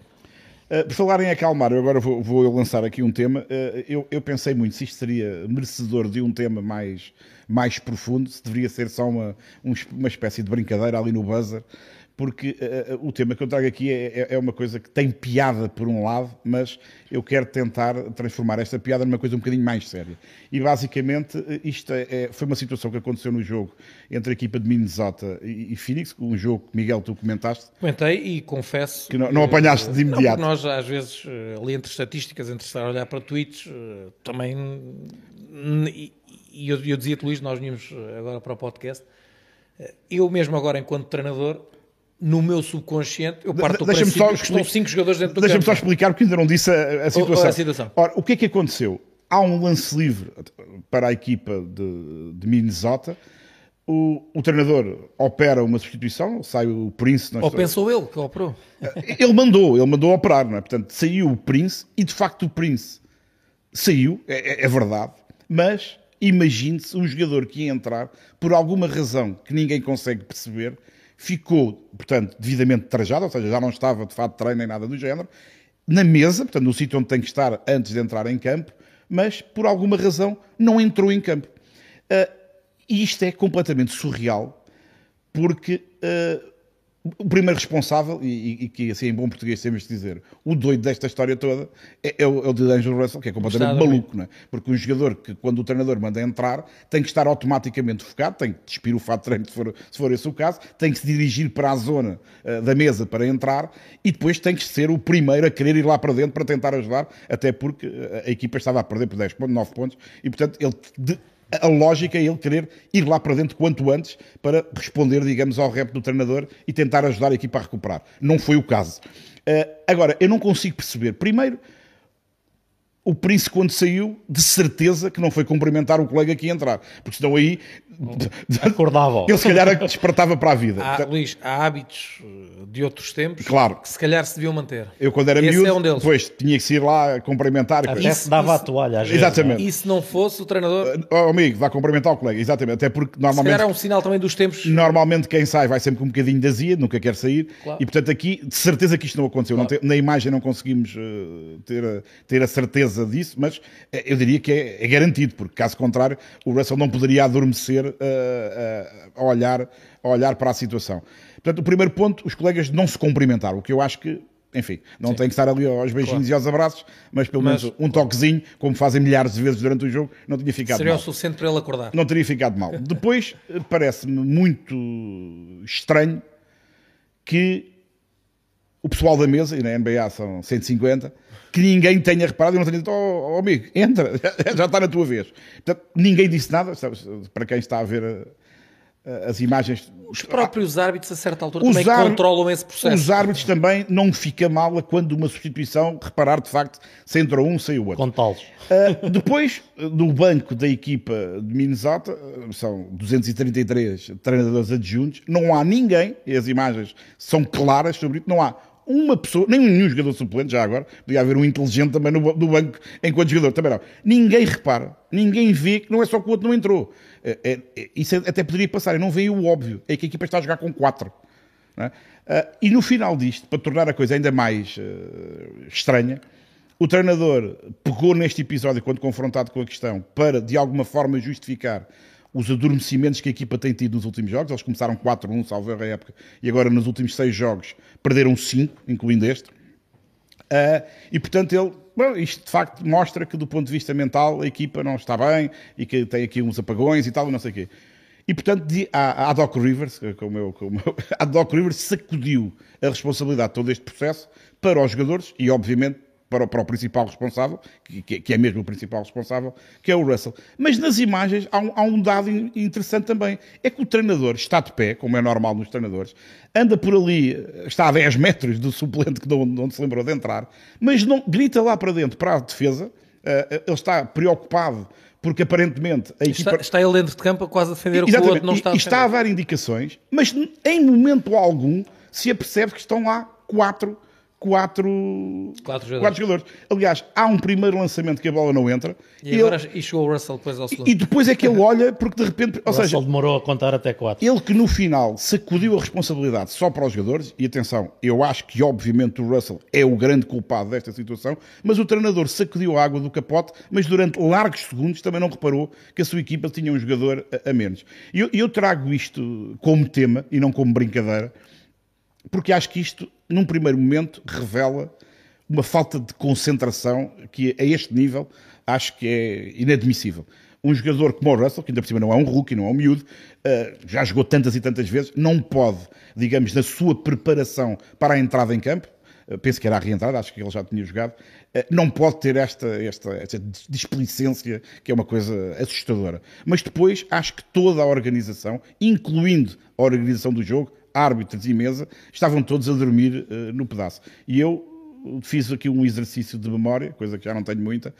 Uh, por falar em acalmar, eu agora vou, vou lançar aqui um tema. Uh, eu, eu, pensei muito se isto seria merecedor de um tema mais, mais profundo, se deveria ser só uma, uma espécie de brincadeira ali no buzzer porque uh, o tema que eu trago aqui é, é, é, uma coisa que tem piada por um lado, mas eu quero tentar transformar esta piada numa coisa um bocadinho mais séria. E basicamente isto é, é foi uma situação que aconteceu no jogo entre a equipa de Minnesota e, e Phoenix, um jogo que Miguel tu comentaste. Comentei e confesso que não, não apanhaste de imediato. Não, nós às vezes ali entre estatísticas, entre estar a olhar para tweets, também e, eu, eu dizia-te Luís, nós vimos agora para o podcast, eu mesmo agora enquanto treinador no meu subconsciente, eu parto do princípio só que estão cinco jogadores dentro do Deixa-me só explicar, porque ainda não disse a, a situação. O, a situação. Ora, o que é que aconteceu? Há um lance livre para a equipa de, de Minnesota. O, o, treinador opera uma substituição, sai o Prince. Ou pensou ele que operou? *laughs* Ele mandou, ele mandou operar, não é? Portanto, saiu o Prince e de facto o Prince saiu, é, é, é verdade, mas imagine-se um jogador que ia entrar por alguma razão que ninguém consegue perceber ficou, portanto, devidamente trajado, ou seja, já não estava de fato treino nem nada do género, na mesa, portanto, no sítio onde tem que estar antes de entrar em campo, mas por alguma razão não entrou em campo. Uh, e isto é completamente surreal, porque uh, o primeiro responsável, e, e, que assim em bom português temos de dizer, o doido desta história toda é, é o, é o D'Angelo Russell, que é completamente maluco, não é? Porque um jogador que, quando o treinador manda entrar, tem que estar automaticamente focado, tem que despir o fato de treino, se for, se for esse o caso, tem que se dirigir para a zona uh, da mesa para entrar e depois tem que ser o primeiro a querer ir lá para dentro para tentar ajudar, até porque a, a equipa estava a perder por 10 pontos, 9 pontos, e portanto ele. De, a lógica é ele querer ir lá para dentro quanto antes para responder, digamos, ao rap do treinador e tentar ajudar a equipa a recuperar. Não foi o caso. Uh, agora, eu não consigo perceber, primeiro, o Príncipe, quando saiu, de certeza que não foi cumprimentar o colega que ia entrar, porque senão aí acordava. Ele se calhar despertava para a vida. Há, Luís, há hábitos eh, de outros tempos claro. que se calhar se deviam manter. Eu, quando era Esse miúdo, é um deles. depois tinha que ir lá cumprimentar. Até se dava isso, a toalha, às vezes. Exatamente. E se não fosse o treinador. Oh, amigo, vá cumprimentar o colega, exatamente. Até porque normalmente. Se calhar é um sinal também dos tempos. Normalmente quem sai vai sempre com um bocadinho de azia, nunca quer sair. Claro. E portanto aqui, de certeza que isto não aconteceu. Claro. Não te, na imagem não conseguimos uh, ter, a, ter a certeza disso, mas uh, eu diria que é, é, garantido, porque caso contrário, o Russell não poderia adormecer. Uh, a, olhar, a olhar para a situação. Portanto, o primeiro ponto, os colegas não se cumprimentaram, o que eu acho que enfim, não Sim. tem que estar ali aos beijinhos claro. e aos abraços, mas pelo menos um toquezinho, como fazem milhares de vezes durante o jogo, não tinha ficado Seria mal. Seria o suficiente para ele acordar. Não teria ficado mal. *laughs* Depois, eh, parece-me muito estranho que o pessoal da mesa, e na NBA são 150, que ninguém tenha reparado e não tenha dito, oh, oh amigo, entra, *laughs* já está na tua vez. Portanto, ninguém disse nada, para quem está a ver as imagens. Os próprios árbitros, a certa altura, também controlam esse processo. Os árbitros também não fica mal a quando uma substituição, reparar de facto se entrou um, saiu o outro. Contá-los. Uh, depois, do banco da equipa de Minnesota, são 233 treinadores adjuntos, não há ninguém, e as imagens são claras sobre isso, não há uma pessoa, nem nenhum jogador suplente, já agora, podia haver um inteligente também no, no banco enquanto jogador, também não. Ninguém repara, ninguém vê que não é só que o outro não entrou. É, é, é isso até poderia passar, eu não veio o óbvio, é que a equipa está a jogar com quatro. É? Uh, e no final disto, para tornar a coisa ainda mais uh, estranha, o treinador pegou neste episódio, quando confrontado com a questão, para de alguma forma justificar os adormecimentos que a equipa tem tido nos últimos jogos. Eles começaram 4-1, salvo a época, e agora nos últimos seis jogos perderam 5, incluindo este. Uh, e portanto ele, bom, isto de facto mostra que do ponto de vista mental a equipa não está bem e que tem aqui uns apagões e tal, não sei o quê. E portanto a, a Doc Rivers, como eu, como eu, *laughs* a Doc Rivers sacudiu a responsabilidade de todo este processo para os jogadores e obviamente para o, para o principal responsável, que, que, é mesmo o principal responsável, que é o Russell. Mas nas imagens há um, há um, dado interessante também. É que o treinador está de pé, como é normal nos treinadores, anda por ali, está a 10 metros do suplente que não, não se lembrou de entrar, mas não grita lá para dentro, para a defesa. Uh, ele está preocupado porque aparentemente a equipa... Está, está ele dentro de campo quase a defender Exatamente. o que o outro não está a defender. E está a dar indicações, mas em momento algum se apercebe que estão lá quatro quatro, quatro, jogadores. quatro jogadores. Aliás, há um primeiro lançamento que a bola não entra. E, e agora ele, e chegou o Russell depois ao segundo. E depois é que ele olha, porque de repente. Ou o seja, Russell demorou a contar até quatro. Ele que no final sacudiu a responsabilidade só para os jogadores, e atenção, eu acho que obviamente o Russell é o grande culpado desta situação, mas o treinador sacudiu a água do capote, mas durante largos segundos também não reparou que a sua equipa tinha um jogador a, a menos. E eu, eu trago isto como tema e não como brincadeira porque acho que isto, num primeiro momento, revela uma falta de concentração que, a este nível, acho que é inadmissível. Um jogador como o Russell, que ainda por cima não é um rookie, não é um miúdo, uh, já jogou tantas e tantas vezes, não pode, digamos, na sua preparação para a entrada em campo, uh, penso que era a reentrada, acho que ele já tinha jogado, uh, não pode ter esta, esta, esta displicência, que é uma coisa assustadora. Mas depois, acho que toda a organização, incluindo a organização do jogo, árbitros e mesa, estavam todos a dormir uh, no pedaço. E eu fiz aqui um exercício de memória, coisa que já não tenho muita.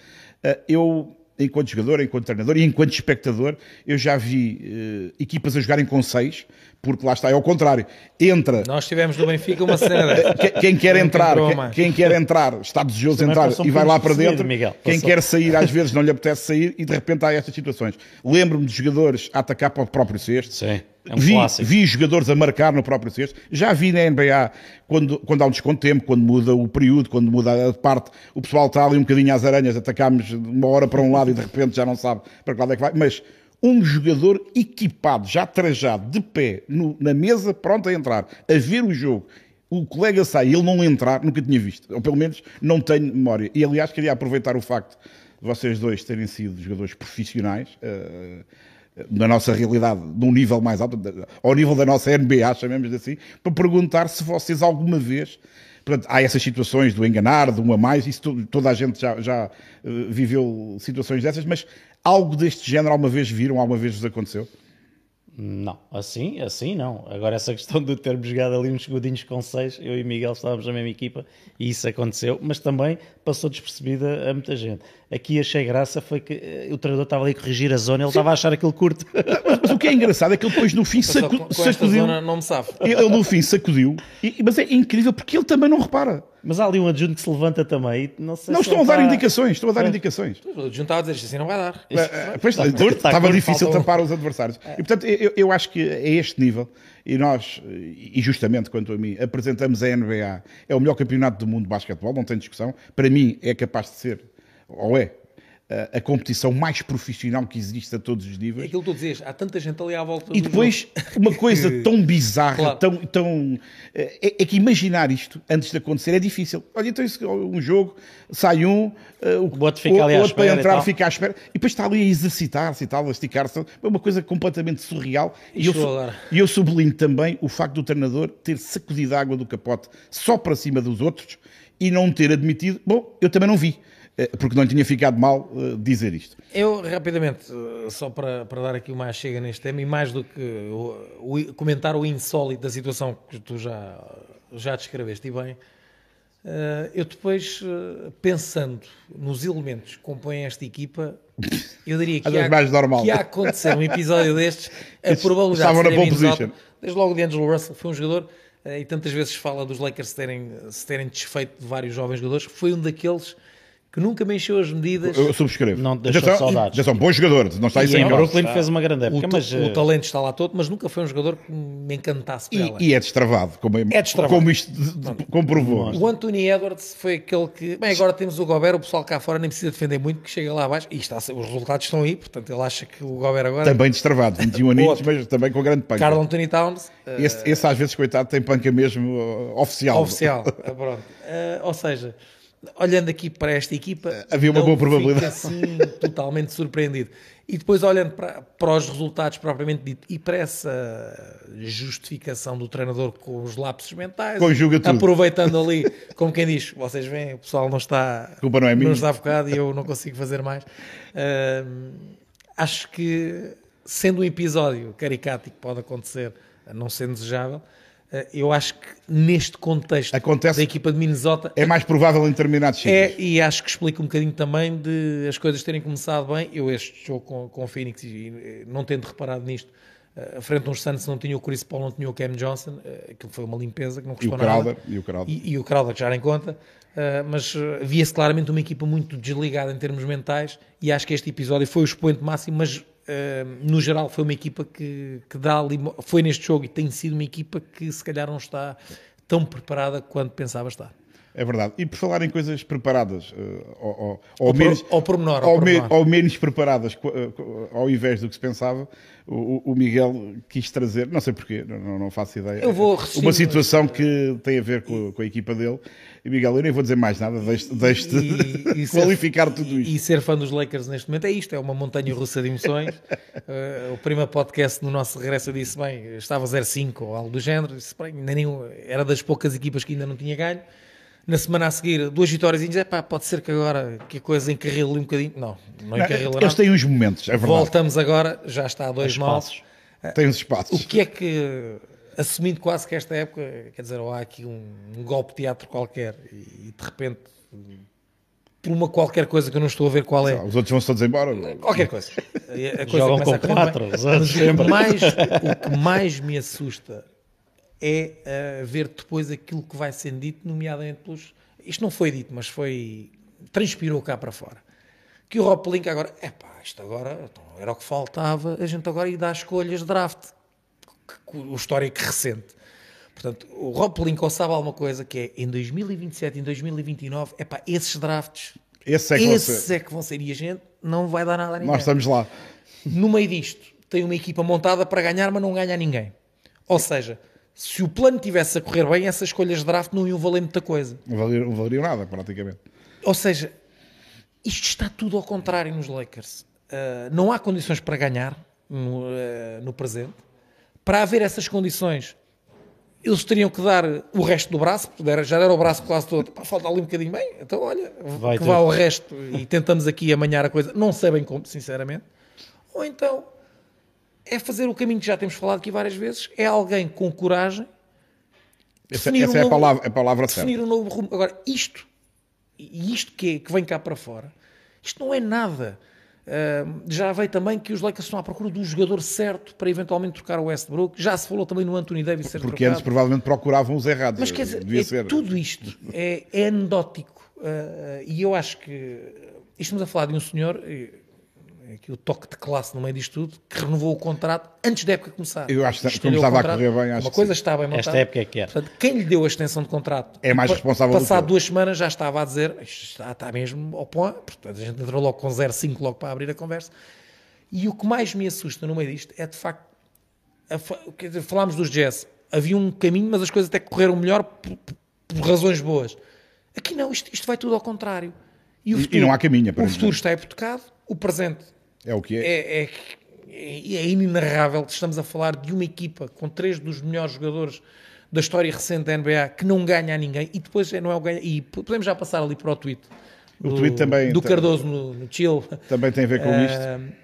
Uh, eu, enquanto jogador, enquanto treinador e enquanto espectador, eu já vi uh, equipas a jogarem com seis, porque lá está, é ao contrário. Entra. Nós tivemos no Benfica uma cena. quem quer entrar, quem, quem, quer entrar, está desejoso de entrar e vai lá para dentro. Miguel, quem quer sair, às vezes não lhe apetece sair e de repente há estas situações. Lembro-me de jogadores a atacar para o próprio cesto. Sim. É um vi, vi, jogadores a marcar no próprio cesto. Já vi na NBA, quando, quando há um desconto de tempo, quando muda o período, quando muda a parte, o pessoal está ali um bocadinho às aranhas, atacámos uma hora para um lado e de repente já não sabe para que lado é que vai. Mas um jogador equipado, já trajado, de pé, no, na mesa, pronto a entrar, a ver o jogo. O colega sai e ele não entrar, nunca tinha visto. Ou pelo menos não tenho memória. E aliás, queria aproveitar o facto de vocês dois terem sido jogadores profissionais. Uh, na nossa realidade, num nível mais alto, ao nível da nossa NBA, chamemos assim, para perguntar se vocês alguma vez. Portanto, há essas situações do enganar, de um a mais, isso toda a gente já, já uh, viveu situações dessas, mas algo deste género alguma vez viram, alguma vez vos aconteceu? Não, assim, assim não. Agora essa questão de termos jogado ali uns segundinhos com seis, eu e Miguel estávamos na mesma equipa e isso aconteceu, mas também passou despercebida a muita gente. Aqui achei graça foi que uh, o treinador estava ali a corrigir a zona, ele Sim. estava a achar aquilo curto. Mas, mas, o que é engraçado é que ele depois no fim sacu com, com sacudiu. não me sabe. Ele no fim sacudiu, e, mas é incrível porque ele também não repara. Mas há ali um adjunto que se levanta também. Não, sei não estão a dar indicações, estão a dar é. indicações. O adjunto estava a dizer assim, não vai dar. É, é, pois, está, curto, estava difícil tapar os adversários. É. E portanto, eu, eu acho que é este nível, e nós, e justamente quanto a mim, apresentamos a NBA, é o melhor campeonato do mundo de basquetebol, não tem discussão. Para mim é capaz de ser, ou é, a, competição mais profissional que existe a todos os níveis. É aquilo que tu dizes, há tanta gente ali à volta E depois, uma coisa *laughs* tão bizarra, claro. tão, tão é, é, que imaginar isto antes de acontecer é difícil. Olha, então um jogo, sai um, uh, o outro fica ali o, outro para entrar fica à espera, e depois está ali a exercitar-se e tal, a esticar-se. É uma coisa completamente surreal. E, eu, e eu sublinho também o facto do treinador ter sacudido a água do capote só para cima dos outros e não ter admitido, bom, eu também não vi. Eh, porque não tinha ficado mal uh, dizer isto. Eu, rapidamente, uh, só para, para dar aqui uma chega neste tema, e mais do que o, o, comentar o insólito da situação que tu já, já descreveste e bem, eu depois, pensando nos elementos que compõem esta equipa, eu diria que, há, mais normal. que há acontecer um episódio destes, a probabilidade de ser position. desde logo de Angelo Russell, foi um jogador e tantas vezes fala dos Lakers terem, se terem desfeito de vários jovens jogadores, foi um daqueles que nunca me encheu as medidas. Eu subscrevo. Não deixou já saudades. Já são bons jogadores, não está aí sem O Brooklyn fez uma grande época, o, mas... O talento está lá todo, mas nunca foi um jogador que me encantasse e, e, é destravado, como, é, é destravado. como isto comprovou. O Anthony Edwards foi aquele que... Bem, agora temos o Gobert, o pessoal cá fora nem precisa defender muito, que chega lá abaixo, e está, os resultados estão aí, portanto ele acha que o Gobert agora... Também destravado, *laughs* 21 aninhos, mas também com grande panca. Carl Anthony Towns... Esse, uh... esse às vezes, coitado, tem panca mesmo uh, oficial. Oficial, *laughs* pronto. Uh, ou seja olhando aqui para esta equipa, eh, havia uma boa probabilidade. assim *laughs* totalmente surpreendido. E depois olhando para, para os resultados propriamente dito e para essa justificação do treinador com os lapsos mentais, Conjuga tudo. aproveitando ali, *laughs* como quem diz, vocês veem, o pessoal não está, culpa não, é não está focado e eu não consigo fazer mais. Uh, acho que sendo um episódio caricato que pode acontecer, não sendo desejável, eu acho que neste contexto Acontece, da equipa de Minnesota é mais provável em determinados é, e acho que explica um bocadinho também de as coisas terem começado bem. Eu este jogo com, com o Phoenix e não tendo reparado nisto, uh, frente a uns Santos não tinha o Chris Paul, não tinha o Cam Johnson, uh, aquilo foi uma limpeza que não custou e o Crowder, nada. E o Crowder. E, e o Crowder que já era em conta. Mas via-se claramente uma equipa muito desligada em termos mentais e acho que este episódio foi o expoente máximo, mas no geral foi uma equipa que, que dá ali, foi neste jogo e tem sido uma equipa que se calhar não está tão preparada quanto pensava estar. É verdade. E por falar em coisas preparadas, uh, ou, ou, menos, ao pormenor, ou, me, ou menos preparadas, uh, ao invés do que se pensava, o, o Miguel quis trazer, não sei porquê, não, não faço ideia, eu vou uma situação que tem a ver com, com, a equipa dele. E Miguel, eu nem vou dizer mais nada, deixe-te de *laughs* qualificar ser, tudo isto. E, e, ser fã dos Lakers neste momento é isto, é uma montanha russa de emoções. uh, *laughs* o primeiro podcast no nosso regresso disse, bem, estava 0-5 ou algo do género, disse, bem, nem, era das poucas equipas que ainda não tinha ganho na semana a seguir, duas vitórias e dizer, pá, pode ser que agora que a coisa encarrile um bocadinho. Não, não encarrila Eles têm uns momentos, é verdade. Voltamos agora, já está a dois passos. Tem os espaços. O que é que, assumindo quase que esta época, quer dizer, ou há aqui um, um golpe de teatro qualquer e, de repente por uma qualquer coisa que eu não estou a ver qual é. Os outros vão-se todos embora. Qualquer coisa. *laughs* A coisa Jogam com quatro. O que, mais, o que mais me assusta é uh, ver depois aquilo que vai sendo dito, nomeadamente pelos. Isto não foi dito, mas foi. transpirou cá para fora. Que o Rob Link agora. É pá, isto agora então, era o que faltava, a gente agora ia dar escolhas de draft. O histórico recente. Portanto, o Rob Lincoln sabe alguma coisa que é em 2027 em 2029, é pá, esses drafts, Esse é, que esses é que vão ser e a gente não vai dar nada a ninguém. Nós estamos lá. No meio disto, tem uma equipa montada para ganhar, mas não ganha ninguém. Ou seja, se o plano tivesse a correr bem, essas escolhas de draft não iam valer muita coisa. Não valeriam, nada, praticamente. Ou seja, isto está tudo ao contrário nos Lakers. Uh, não há condições para ganhar no, uh, no presente. Para haver essas condições, eles teriam que dar o resto do braço, já era o braço quase todo, Pá, falta ali um bocadinho bem, então olha, Vai que ter. vá o resto e tentamos aqui amanhar a coisa, não sei bem como, sinceramente. Ou então é fazer o caminho que já temos falado aqui várias vezes, é alguém com coragem. Essa, essa um é, novo, a palavra, a palavra definir certa. um novo rumo. Agora, isto, e isto que, é, que vem cá para fora, isto não é nada. Uh, já veio também que os Lakers estão à procura do jogador certo para eventualmente trocar o Westbrook. Já se falou também no Anthony Davis Porque trocado. antes provavelmente procuravam os errados. Mas quer dizer, é, ser. tudo isto é, é anedótico. Uh, e eu acho que estamos a falar de um senhor aqui o toque de classe no meio disto tudo, que renovou o contrato antes da época começar. Eu acho que começava a correr bem. Acho uma coisa sim. estava bem montada. Esta época é que é. Portanto, quem lhe deu a extensão de contrato é mais responsável Passado duas semanas já estava a dizer está, está mesmo ao ponto. Portanto, a gente entrou logo com 0,5 logo para abrir a conversa. E o que mais me assusta no meio disto é de facto. A, falámos dos jazz. Havia um caminho, mas as coisas até correram melhor por, por razões boas. Aqui não, isto, isto, vai tudo ao contrário. E, futuro, e não há caminho. O futuro está hipotecado, o presente é o que é. É, é, é inenarrável. Estamos a falar de uma equipa com três dos melhores jogadores da história recente da NBA que não ganha a ninguém e depois é, não é o ganha. E podemos já passar ali para o tweet. O do, tweet também. Do Cardoso no, no Chill. Também tem a ver com uh, isto.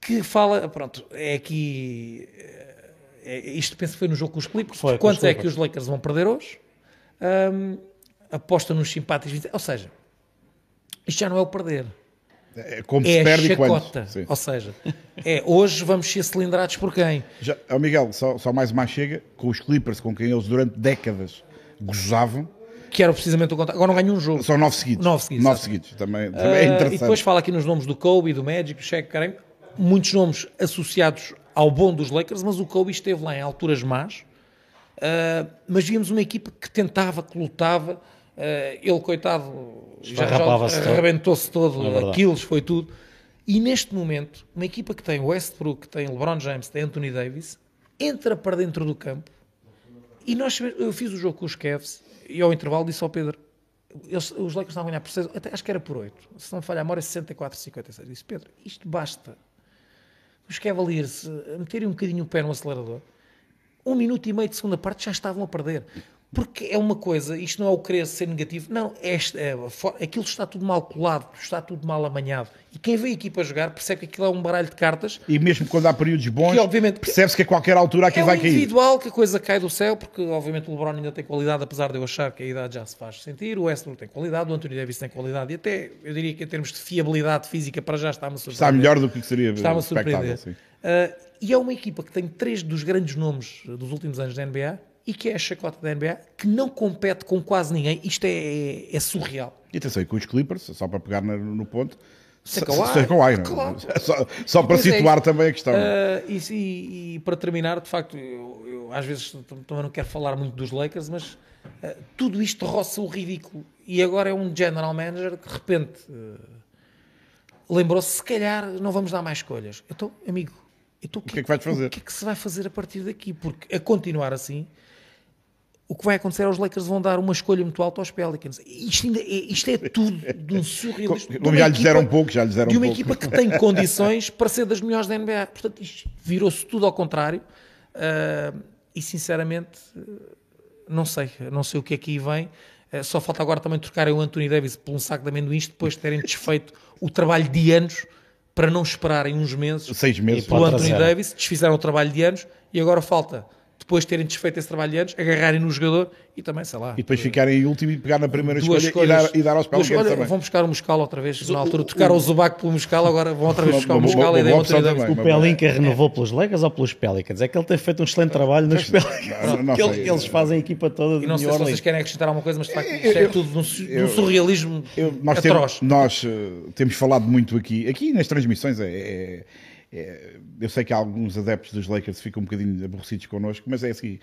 Que fala, pronto, é aqui. É, isto penso que foi no jogo com os Clippers. Foi, Quantos é que os Lakers vão perder hoje? Um, aposta nos simpáticos. Ou seja, isto já não é o perder. É como é se perde chacota. Ou seja, é hoje vamos ser cilindrados por quem? Já, oh Miguel, só, só mais uma chega com os Clippers, com quem eles durante décadas gozavam. Que era precisamente o contrário. Agora não ganham um jogo. São nove seguidos. Nove seguidos. Nove seguidos. Também, também uh, é interessante. E depois fala aqui nos nomes do Kobe, do Magic, do Shaq, Kareem. Muitos nomes associados ao bom dos Lakers, mas o Kobe esteve lá em alturas más. Uh, mas víamos uma equipa que tentava, que lutava, ele, coitado, já, já arrebentou-se todo, é aquilo foi tudo. E neste momento, uma equipa que tem Westbrook, que tem LeBron James, tem Anthony Davis, entra para dentro do campo. E nós, eu fiz o jogo com os Cavs e ao intervalo disse ao Pedro: eles, os Lakers estavam a ganhar por 6, até, acho que era por 8. Se não falhar a memória, 64, 56. Disse: Pedro, isto basta. Os Cavaliers eh, meterem um bocadinho o pé no acelerador. Um minuto e meio de segunda parte já estavam a perder. Porque é uma coisa, isto não é o querer ser negativo, não, é, é, aquilo está tudo mal colado, está tudo mal amanhado. E quem vem aqui para jogar percebe que aquilo é um baralho de cartas. E mesmo quando há períodos bons, percebe-se que a qualquer altura aquilo é vai cair. É individual que a coisa cai do céu, porque obviamente o LeBron ainda tem qualidade, apesar de eu achar que a idade já se faz sentir, o Westbrook tem qualidade, o Anthony Davis tem qualidade, e até, eu diria que em termos de fiabilidade física, para já está-me a surpreender. Está melhor do que seria Está-me a surpreender. Uh, e é uma equipa que tem três dos grandes nomes dos últimos anos da NBA, e que é a chacota da NBA, que não compete com quase ninguém. Isto é, é, é surreal. E atenção, com os Clippers, só para pegar no, no ponto, sem Kawhi, não? Claro. Só, só para é situar é também a questão. Uh, e, e, e, para terminar, de facto, eu, eu, às vezes também não quero falar muito dos Lakers, mas uh, tudo isto roça o ridículo. E agora é um general manager que de repente uh, lembrou-se, se calhar não vamos dar mais escolhas. Então, amigo, então, o que, é que vais fazer? O que é que se vai fazer a partir daqui? Porque a continuar assim, o que vai acontecer é os Lakers vão dar uma escolha muito alta aos Pelicans. Isto, ainda é, isto é tudo de um surrealismo. Como já lhes deram um pouco, já lhes deram De uma um equipa que tem *laughs* condições para ser das melhores da NBA. Portanto, isto virou-se tudo ao contrário. Uh, e sinceramente, não sei. Não sei o que é que aí vem. Uh, só falta agora também trocarem o Anthony Davis por um saco de amendoins depois de terem desfeito o trabalho de anos para não esperarem uns meses. Seis meses. O Anthony Davis desfizeram o trabalho de anos e agora falta depois de terem desfeito esse trabalho de anos, agarrarem no jogador e também, sei lá. E depois ficarem em último e pegar na primeira escolha escolhas, e, dar, e dar aos Pelicans também. Vão buscar o Muscal outra vez, na altura trocaram o Zubac pelo Muscal, agora vão outra vez buscar o Muscal e daí outra vez. O Pelinka renovou pelos Lakers ou pelos Pelicans? É que ele tem feito um excelente trabalho nos Pelicans. Eles fazem a equipa toda de E não sei se vocês querem acrescentar alguma coisa, mas de facto isto é tudo de um surrealismo atroz. Nós eh, temos falado muito aqui, aqui nas transmissões, é, é eu sei que alguns adeptos dos Lakers ficam um bocadinho aborrecidos connosco, mas é assim: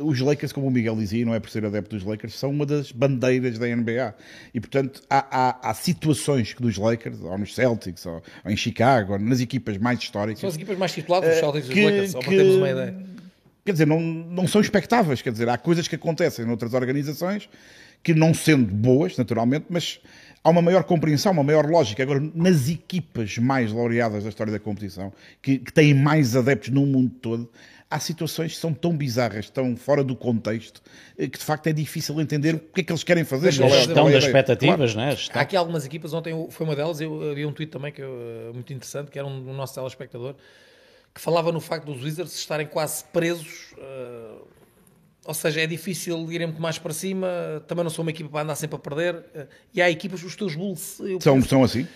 os Lakers, como o Miguel dizia, não é por ser adepto dos Lakers, são uma das bandeiras da NBA. E portanto, há, há, há situações que dos Lakers, ou nos Celtics, ou, ou, em Chicago, ou nas equipas mais históricas. São as equipas mais tituladas dos Celtics e dos Lakers, só para termos uma ideia. Quer dizer, não, não são expectáveis, quer dizer, há coisas que acontecem noutras organizações que não sendo boas, naturalmente, mas há uma maior compreensão, uma maior lógica. Agora, nas equipas mais laureadas da história da competição, que, que têm mais adeptos no mundo todo, há situações que são tão bizarras, tão fora do contexto, eh, que de facto é difícil entender o que é que eles querem fazer. A gestão das expectativas, claro. né? Há aqui algumas equipas, ontem foi uma delas, eu vi um tweet também que é muito interessante, que era um, um nosso telespectador, que falava no facto dos Wizards estarem quase presos. Uh, ou seja, é difícil irem muito mais para cima. Também não sou uma equipa para andar sempre a perder. Uh, e há equipas, os teus Bulls. São, são assim?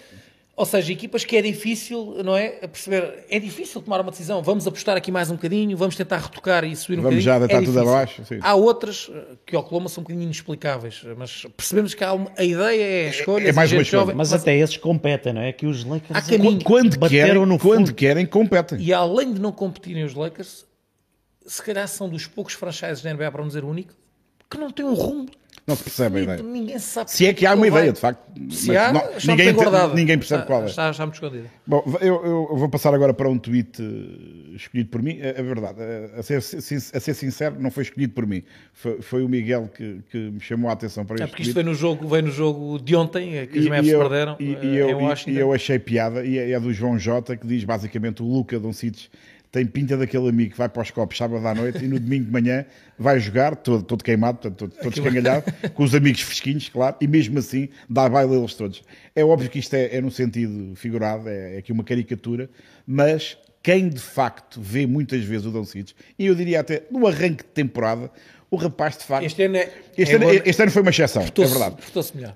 Ou seja, equipas que é difícil, não é? A perceber, é difícil tomar uma decisão. Vamos apostar aqui mais um bocadinho, vamos tentar retocar e subir um vamos bocadinho. Vamos já deitar é tudo abaixo. Sim. Há outras eh, que ao Coloma são um bocadinho inexplicáveis, mas percebemos que há uma, a ideia é a escolha. É, é mais uma escolha. Mas, mas, até esses competem, não é? Que os Lakers há caminho, quando, querem, no quando querem, competem. E além de não competirem os Lakers, se calhar são dos poucos franchises da NBA, para não dizer o único, que não tem um rumo não se percebe a ideia. Ninguém sabe se é que há uma ideia, de facto. Se há, não, ninguém, ninguém percebe está, qual é. Está, está muito escondido. Bom, eu, eu, vou passar agora para um tweet eh, escolhido por mim. É, é verdade, eh, a ser, a ser, sincero, não foi escolhido por mim. Foi, foi o Miguel que, que, me chamou a atenção para é este porque isto veio no, jogo, veio no jogo de ontem, que os Mavs perderam. E, e, eu, e, eu achei piada, e é, é do João Jota, que diz basicamente o Luca Doncic tem pinta daquele amigo que vai para os copos sábado à noite e no domingo de manhã vai jogar, todo, todo queimado, todo, todo escangalhado, com os amigos fresquinhos, claro, e mesmo assim dá baile a eles todos. É óbvio que isto é, é no sentido figurado, é, é aqui uma caricatura, mas quem de facto vê muitas vezes o Doncic, e eu diria até no arranque de temporada, o rapaz de facto. Este ano, é, este, é ano, este ano foi uma exceção, é verdade.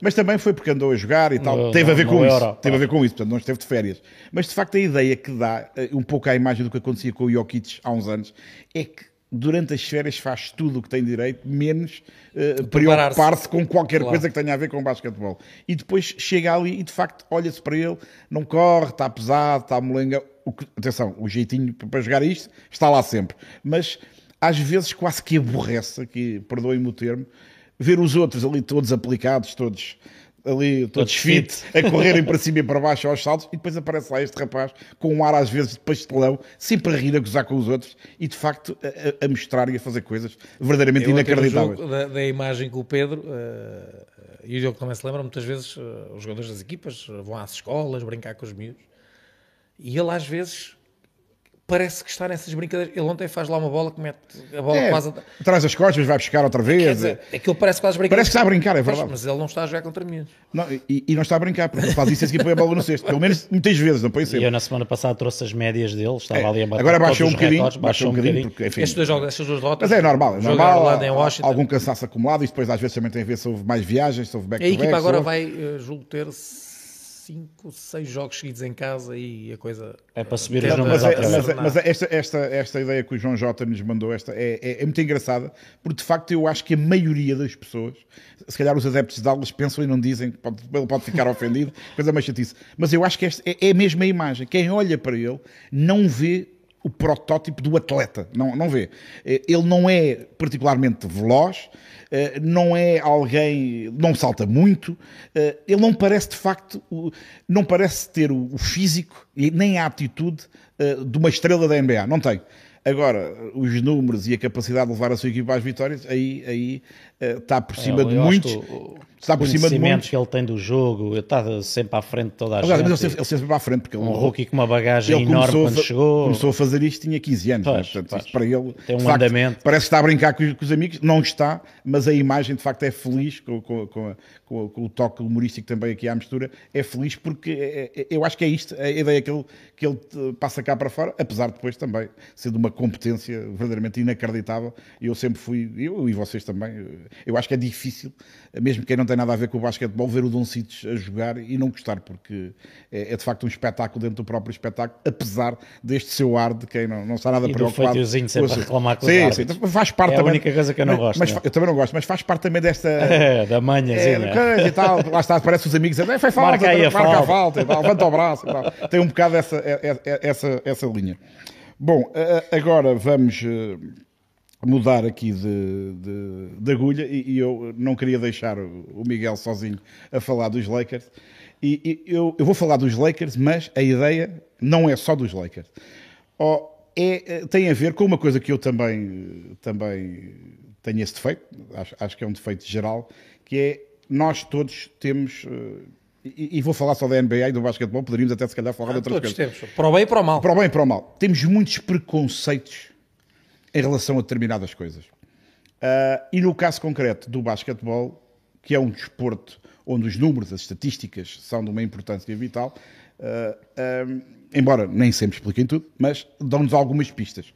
Mas também foi porque andou a jogar e tal. No, teve no, a ver com Euro, isso. Teve a ver com isso, portanto, não esteve de férias. Mas de facto a ideia que dá, eh, um pouco à imagem do que acontecia com o Jokic há uns anos, é que durante as férias faz tudo o que tem direito, menos uh, preocupar-se com qualquer claro. coisa que tenha a ver com basquetebol. E depois chega ali e de facto olha-se para ele, não corre, está pesado, está molenga. O que, atenção, o jeitinho para jogar isto está lá sempre. Mas às vezes quase que aborrece, que perdoem-me o termo, ver os outros ali todos aplicados, todos ali, todos fit, a correrem para cima e para baixo aos saltos, e depois aparece lá este rapaz com um ar às vezes de pastelão, sempre a rir, a gozar com os outros, e de facto a, a mostrar e a fazer coisas verdadeiramente Eu inacreditáveis. Da, da, imagem com o Pedro, uh, e o Diogo também se lembra, muitas vezes uh, os jogadores das equipas vão às escolas brincar com os miúdos, e ele às vezes parece que está nessas brincadeiras. Ele ontem faz lá uma bola que mete a bola é, quase. Traz as costas, vai buscar outra vez. Quer dizer, aquilo parece quase brincar. Parece que está a brincar, é verdade. Mas, mas ele não está a jogar contra mim. Não, e, e, não está a brincar, porque ele faz isso e põe a bola no cesto. Pelo menos muitas vezes, não põe sempre. E eu na semana passada trouxe as médias dele, estava é, ali a bater Agora baixou um bocadinho, recordes, baixou um bocadinho, porque, enfim, Estes dois jogos, estas duas rotas. Mas é normal, é normal. Em Washington. Algum cansaço acumulado e depois às vezes também tem a ver se houve mais viagens, se houve back A equipa agora vai, uh, julgo ter cinco, seis jogos seguidos em casa e a coisa. É para subir os números Mas, é, mas, é, mas esta, esta, esta ideia que o João Jota nos mandou esta é, é, é, muito engraçada, porque de facto eu acho que a maioria das pessoas, se calhar os adeptos de aulas pensam e não dizem, pode, ele pode ficar ofendido, *laughs* coisa mais chatice. Mas eu acho que esta é, é mesmo a imagem. Quem olha para ele não vê o protótipo do atleta, não, não vê. Ele não é particularmente veloz, eh, não é alguém, não salta muito, eh, ele não parece de facto, não parece ter o físico e nem a atitude eh, de uma estrela da NBA, não tem. Agora, os números e a capacidade de levar a sua equipa às vitórias, aí, aí está por cima é, de muitos. O, está por cima de muitos. que ele tem do jogo, está sempre à frente de toda a Aliás, gente. Ele, ele sempre à frente. Porque um ele, rookie com uma bagagem enorme quando chegou. Começou a fazer isto, tinha 15 anos. Pois, né? Portanto, para ele, tem um facto, andamento. Parece que está a brincar com, com, os amigos, não está, mas a imagem de facto é feliz, com, com, com, com, o toque humorístico também aqui à mistura, é feliz porque é, é, eu acho que é isto, a ideia que ele, que ele passa cá para fora, apesar de depois também ser de uma competência verdadeiramente inacreditável. Eu sempre fui, eu e vocês também, eu acho que é difícil, mesmo quem não tem nada a ver com o basquetebol ver o Doncic a jogar e não gostar, porque é, é, de facto um espetáculo dentro do próprio espetáculo, apesar deste seu ar de quem não, não está nada e preocupado. E sempre a reclamar com sim, sim, faz parte É também, a única coisa que eu não mas, gosto. Mas, não. eu também não gosto, mas faz parte também desta... *laughs* É, da manhãzinha. É, e tal, lá está, parece os amigos, é, foi falta, Marca aí a marca falta. a falta tal, levanta o braço e tal. Tem um bocado essa, é- é- essa, essa linha. Bom, agora vamos eh, mudar aqui de, de, de agulha e, e eu não queria deixar o Miguel sozinho a falar dos Lakers. E, e eu, eu vou falar dos Lakers, mas a ideia não é só dos Lakers. Oh, é, eh, tem a ver com uma coisa que eu também, também tenho esse defeito, acho, acho que é um defeito geral, que é nós todos temos, eh, e, e vou falar só da NBA e do basquetebol, poderíamos até se calhar falar de outras Todos coisas. temos. Para o bem e para o mal. Para o bem e para o mal. Temos muitos preconceitos em relação a determinadas coisas. Ah, e no caso concreto do basquetebol, que é um desporto onde os números, as estatísticas são de uma importância vital, ah, embora nem sempre expliquem tudo, mas dão-nos algumas pistas.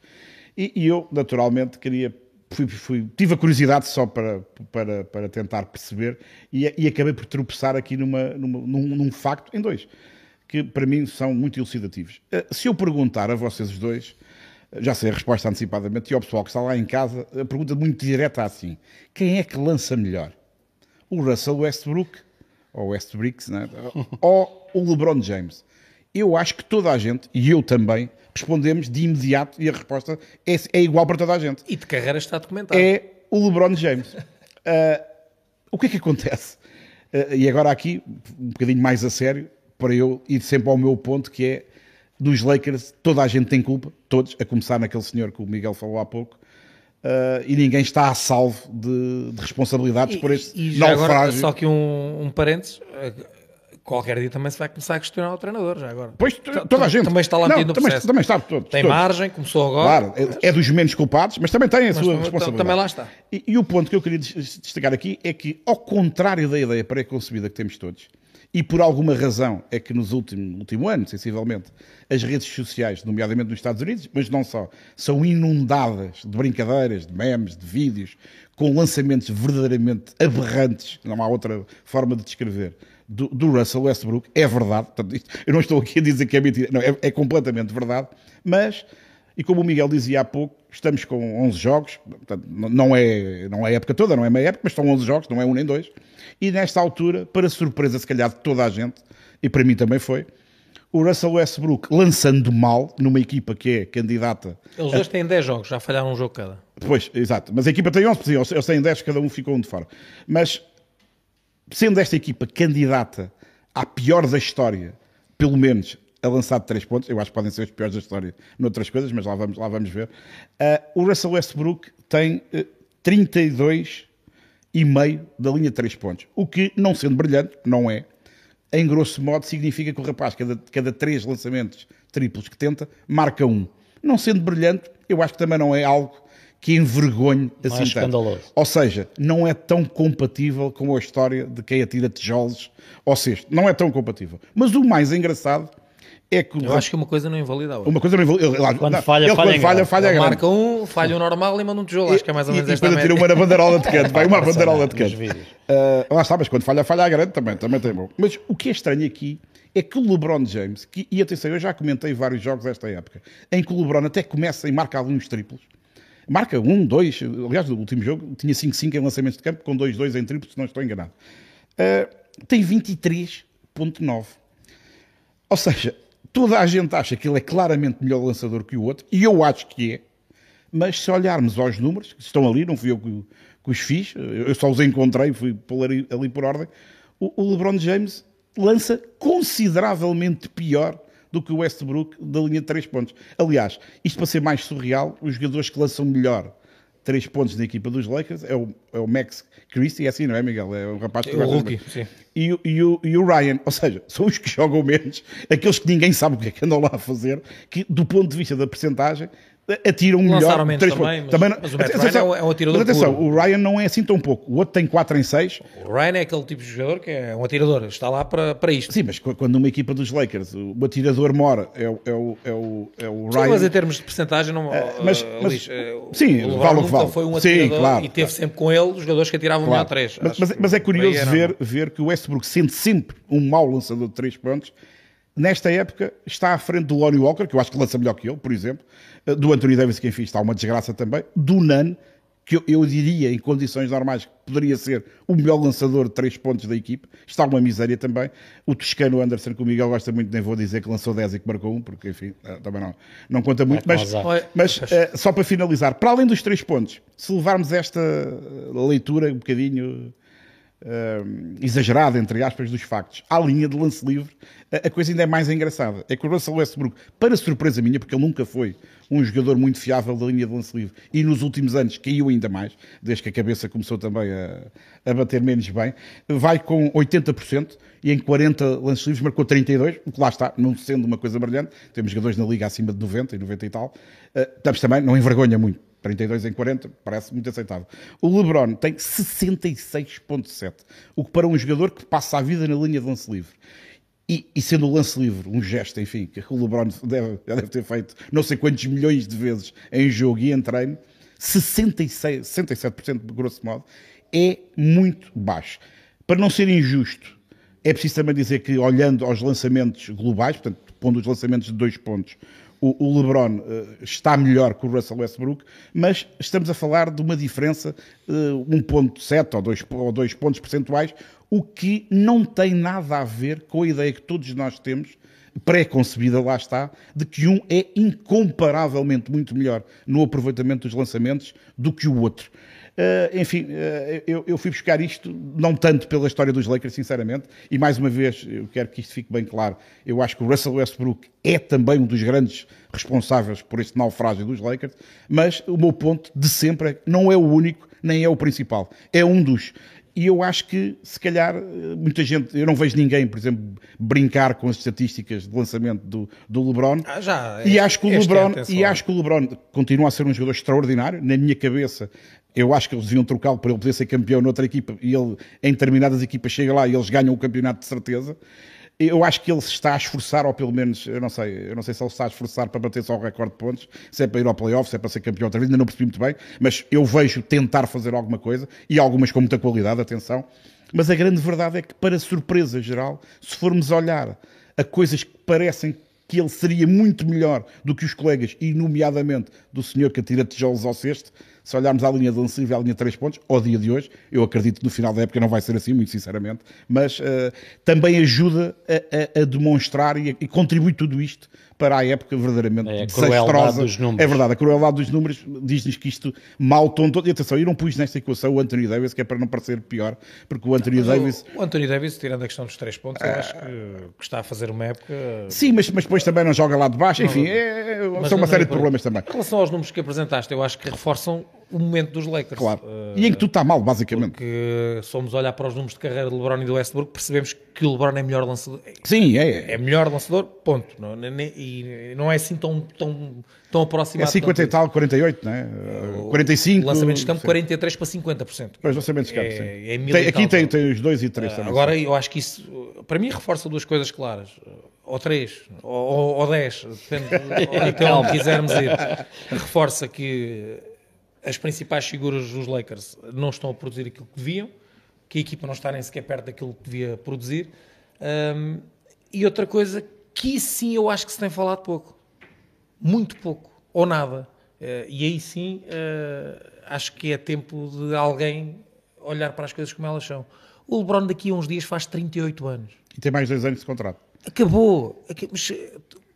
E, e eu, naturalmente, queria. Fui, fui- tive a curiosidade só para, para, para tentar perceber e, e acabei por tropeçar aqui numa, numa- num, num facto, em dois, que para mim são muito elucidativos. Se eu perguntar a vocês dois, já sei a resposta antecipadamente, e ao pessoal que está lá em casa, a pergunta muito direta é assim: quem é que lança melhor? O Russell Westbrook, ou Westbricks, né? *laughs* ou o LeBron James? Eu acho que toda a gente, e eu também, respondemos de imediato e a resposta é, é igual para toda a gente E de carreira está documentado. é o LeBron James. *laughs* Ah, o que é que acontece? Ah, e agora aqui, um bocadinho mais a sério, para eu ir sempre ao meu ponto, que é dos Lakers, toda a gente tem culpa, todos, a começar naquele senhor que o Miguel falou há pouco, ah, e ninguém está a salvo de, de responsabilidades por este e já agora, naufrágio. só que um, um parênteses, eh, qualquer dia também se vai começar a questionar o treinador, já agora. Pois, Tu- toda a gente. Também está lá Não, metido também, processo. também está, todos, Tem todos. margem, começou agora. Claro, é, é dos menos culpados, mas também tem a Mas sua responsabilidade. também lá está. E, e o ponto que eu queria des- destacar aqui é que, ao contrário da ideia pré-concebida que temos todos, e por alguma razão é que nos últimos último ano, sensivelmente, as redes sociais, nomeadamente nos Estados Unidos, mas não só, são inundadas de brincadeiras, de memes, de vídeos, com lançamentos verdadeiramente aberrantes, não há outra forma de descrever, do, do Russell Westbrook. É verdade, portanto, isto- eu não estou aqui a dizer que é mentira, não, é, é completamente verdade, mas e como o Miguel dizia há pouco, estamos com 11 jogos, portanto, não é, não é a época toda, não é meia época, mas são 11 jogos, não é um nem dois. E nesta altura, para surpresa se calhar de toda a gente, e para mim também foi, o Russell Westbrook lançando mal numa equipa que é candidata. Eles dois têm 10 jogos, já falharam um jogo cada. Pois, exato, mas a equipa tem 11, sim, eles têm 10, cada um ficou um de fora. Mas sendo esta equipa candidata à pior da história, pelo menos a lançar de 3 pontos, eu acho que podem ser os piores da história noutras coisas, mas lá vamos, lá vamos ver. Ah, o Russell Westbrook tem eh, 32 e meio da linha de 3 pontos, o que, não sendo brilhante, não é, em grosso modo, significa que o rapaz, cada, cada três lançamentos triplos que tenta, marca um. Não sendo brilhante, eu acho que também não é algo que envergonhe é assim tanto. escandaloso. Ou seja, não é tão compatível com a história de quem atira tijolos ao cesto. Não é tão compatível. Mas o mais engraçado é que... Eu acho que uma coisa não invalida a outra. Uma coisa não envolve- ele- Quando não, falha, ele falha quando falha, grande. falha Ele grande. marca um, falha o normal e manda um tijolo. Acho que é mais ou menos e, e esta depois a atira média. uma na banderola de canto. Vai uma *laughs* banderola de canto. vídeos. Ah, lá está, mas quando falha, falha a grande também, também tem bom. Mas o que é estranho aqui é que o LeBron James, que, e atenção, eu já comentei vários jogos desta época, em que o LeBron até começa e marca alguns triplos. Marca um, dois, aliás, no último jogo tinha 5-5 em lançamentos de campo, com 2-2 em triplos, se não estou enganado. Ah, tem 23.9. Ou seja, toda a gente acha que ele é claramente melhor lançador que o outro, e eu acho que é, mas se olharmos aos números, que estão ali, não fui eu que, que os fiz, eu só os encontrei, fui pôr ali, ali por ordem, o, o LeBron James lança consideravelmente pior do que o Westbrook da linha de 3 pontos. Aliás, isto para ser mais surreal, os jogadores que lançam melhor 3 pontos na equipa dos Lakers é o, é o Max Christie, é assim, não é, Miguel? É o rapaz que É o rookie, sim. e, o- e o, e o Ryan, ou seja, *laughs* são os que jogam menos, aqueles que ninguém sabe o que é que andam lá a fazer, que do ponto de vista da percentagem atiram melhor. Três também, mas, também mas o Matt Ryan é um atirador Mas atenção, puro. o Ryan não é assim tão pouco. O outro tem 4 em 6. O Ryan é aquele tipo de jogador que é um atirador, está lá para, para isto. Sim, mas quando uma equipa dos Lakers o atirador mora é, o, é, o, é, o, é o Ryan. Sim, mas em termos de porcentagem, não. Uh, mas, mas, uh, sim, o vale o que vale. foi um atirador sim, claro, e teve claro. sempre com ele os jogadores que atiravam claro. melhor 3. Mas, mas, mas, é curioso ver, ver que o Westbrook, sendo sempre um mau lançador de 3 pontos, nesta época está à frente do Lonnie Walker, que eu acho que lança melhor que ele, por exemplo eh, do Anthony Davis, que enfim está uma desgraça também, do Nan, que eu, eu, diria em condições normais que poderia ser o melhor lançador de três pontos da equipe, está uma miséria também. O toscano Anderson, que o Miguel gosta muito, nem vou dizer que lançou 10 e que marcou um, porque enfim, eh, também não, não conta muito. É mas, mas uh, só para finalizar, para além dos três pontos, se levarmos esta leitura um bocadinho uh, exagerada, entre aspas, dos factos, à linha de lance livre, a, a coisa ainda é mais engraçada. É que o Russell Westbrook, para surpresa minha, porque ele nunca foi um jogador muito fiável da linha de lance livre, e nos últimos anos caiu ainda mais, desde que a cabeça começou também a, a bater menos bem, vai com 80% e em 40 lances livres marcou 32, o que lá está, não sendo uma coisa brilhante, temos jogadores na liga acima de 90 e 90 e tal, uh, também não envergonha muito 32 em 40, parece muito aceitável. O LeBron tem 66,7, o que para um jogador que passa a vida na linha de lance livre. E, e, sendo o lance livre um gesto, enfim, que o LeBron *laughs* deve, já deve ter feito não sei quantos milhões de vezes em jogo e em treino, 66, 67% de grosso modo, é muito baixo. Para não ser injusto, é preciso também dizer que, olhando aos lançamentos globais, portanto, pondo os lançamentos de dois pontos, o, LeBron uh, está melhor que o Russell Westbrook, mas estamos a falar de uma diferença eh, 1.7 ou 2, ou 2 pontos percentuais, o que não tem nada a ver com a ideia que todos nós temos, pré-concebida, lá está, de que um é incomparavelmente muito melhor no aproveitamento dos lançamentos do que o outro. Uh, enfim, uh, eu, eu, fui buscar isto, não tanto pela história dos Lakers, sinceramente, e mais uma vez, eu quero que isto fique bem claro, eu acho que o Russell Westbrook é também um dos grandes responsáveis por este naufrágio dos Lakers, mas o meu ponto de sempre é que não é o único, nem é o principal, é um dos. E eu acho que, se calhar, muita gente, eu não vejo ninguém, por exemplo, brincar com as estatísticas de lançamento do, do LeBron. Ah, já, e, acho que o LeBron, é e acho que o LeBron continua a ser um jogador extraordinário. Na minha cabeça, eu acho que eles deviam trocá-lo para ele poder ser campeão noutra equipa e ele, em determinadas equipas, chega lá e eles ganham o campeonato de certeza. Eu acho que ele se está a esforçar, ou pelo menos, eu não sei, eu não sei se ele está a esforçar para bater só o recorde de pontos, se é para ir ao playoff, se é para ser campeão outra vez, ainda não percebi muito bem, mas eu vejo tentar fazer alguma coisa, e algumas com muita qualidade, atenção. Mas a grande verdade é que, para surpresa geral, se formos olhar a coisas que parecem que ele seria muito melhor do que os colegas, e nomeadamente do senhor que atira tijolos ao cesto, se olharmos à linha de lance livre, à linha de 3 pontos, ao dia de hoje, eu acredito que no final da época não vai ser assim, muito sinceramente, mas uh, também ajuda a, a, a demonstrar e, e, contribui tudo isto para a época verdadeiramente é, desastrosa. Dos números. É verdade, a crueldade dos números diz-nos que isto mal tom todo. E atenção, eu não pus nesta equação o Anthony Davis, que é para não parecer pior, porque o Anthony Davis. O, o Anthony Davis, tirando a questão dos 3 pontos, eu acho que, que, está a fazer uma época. Sim, mas, mas depois também não joga lá de baixo, enfim, é, são uma série de problemas também. Em relação aos números que apresentaste, eu acho que reforçam o momento dos Lakers. Claro. Uh, e em que tudo está mal, basicamente. Porque somos olhar para os números de carreira de LeBron e do Westbrook, percebemos que o LeBron é melhor lançador. Sim, é. É melhor lançador, ponto. Não, e não é assim tão, tão, tão aproximado. É 50 e tal, 48, não é? 45. Lançamentos de campo, sim. 43 para 50%. Mas lançamentos de campo, é, sim. É tem, aqui tem, tem os dois e três uh, também. Agora, sim. eu acho que isso, para mim, reforça duas coisas claras ou três, ou, ou dez, depende até onde *laughs* quisermos ir, reforça que as principais figuras dos Lakers não estão a produzir aquilo que deviam, que a equipa não está nem sequer perto daquilo que devia produzir. Um, e outra coisa que sim eu acho que se tem falado pouco, muito pouco, ou nada. Uh, e aí sim uh, acho que é tempo de alguém olhar para as coisas como elas são. O LeBron daqui a uns dias faz 38 anos. E tem mais dois anos de contrato. Acabou. Mas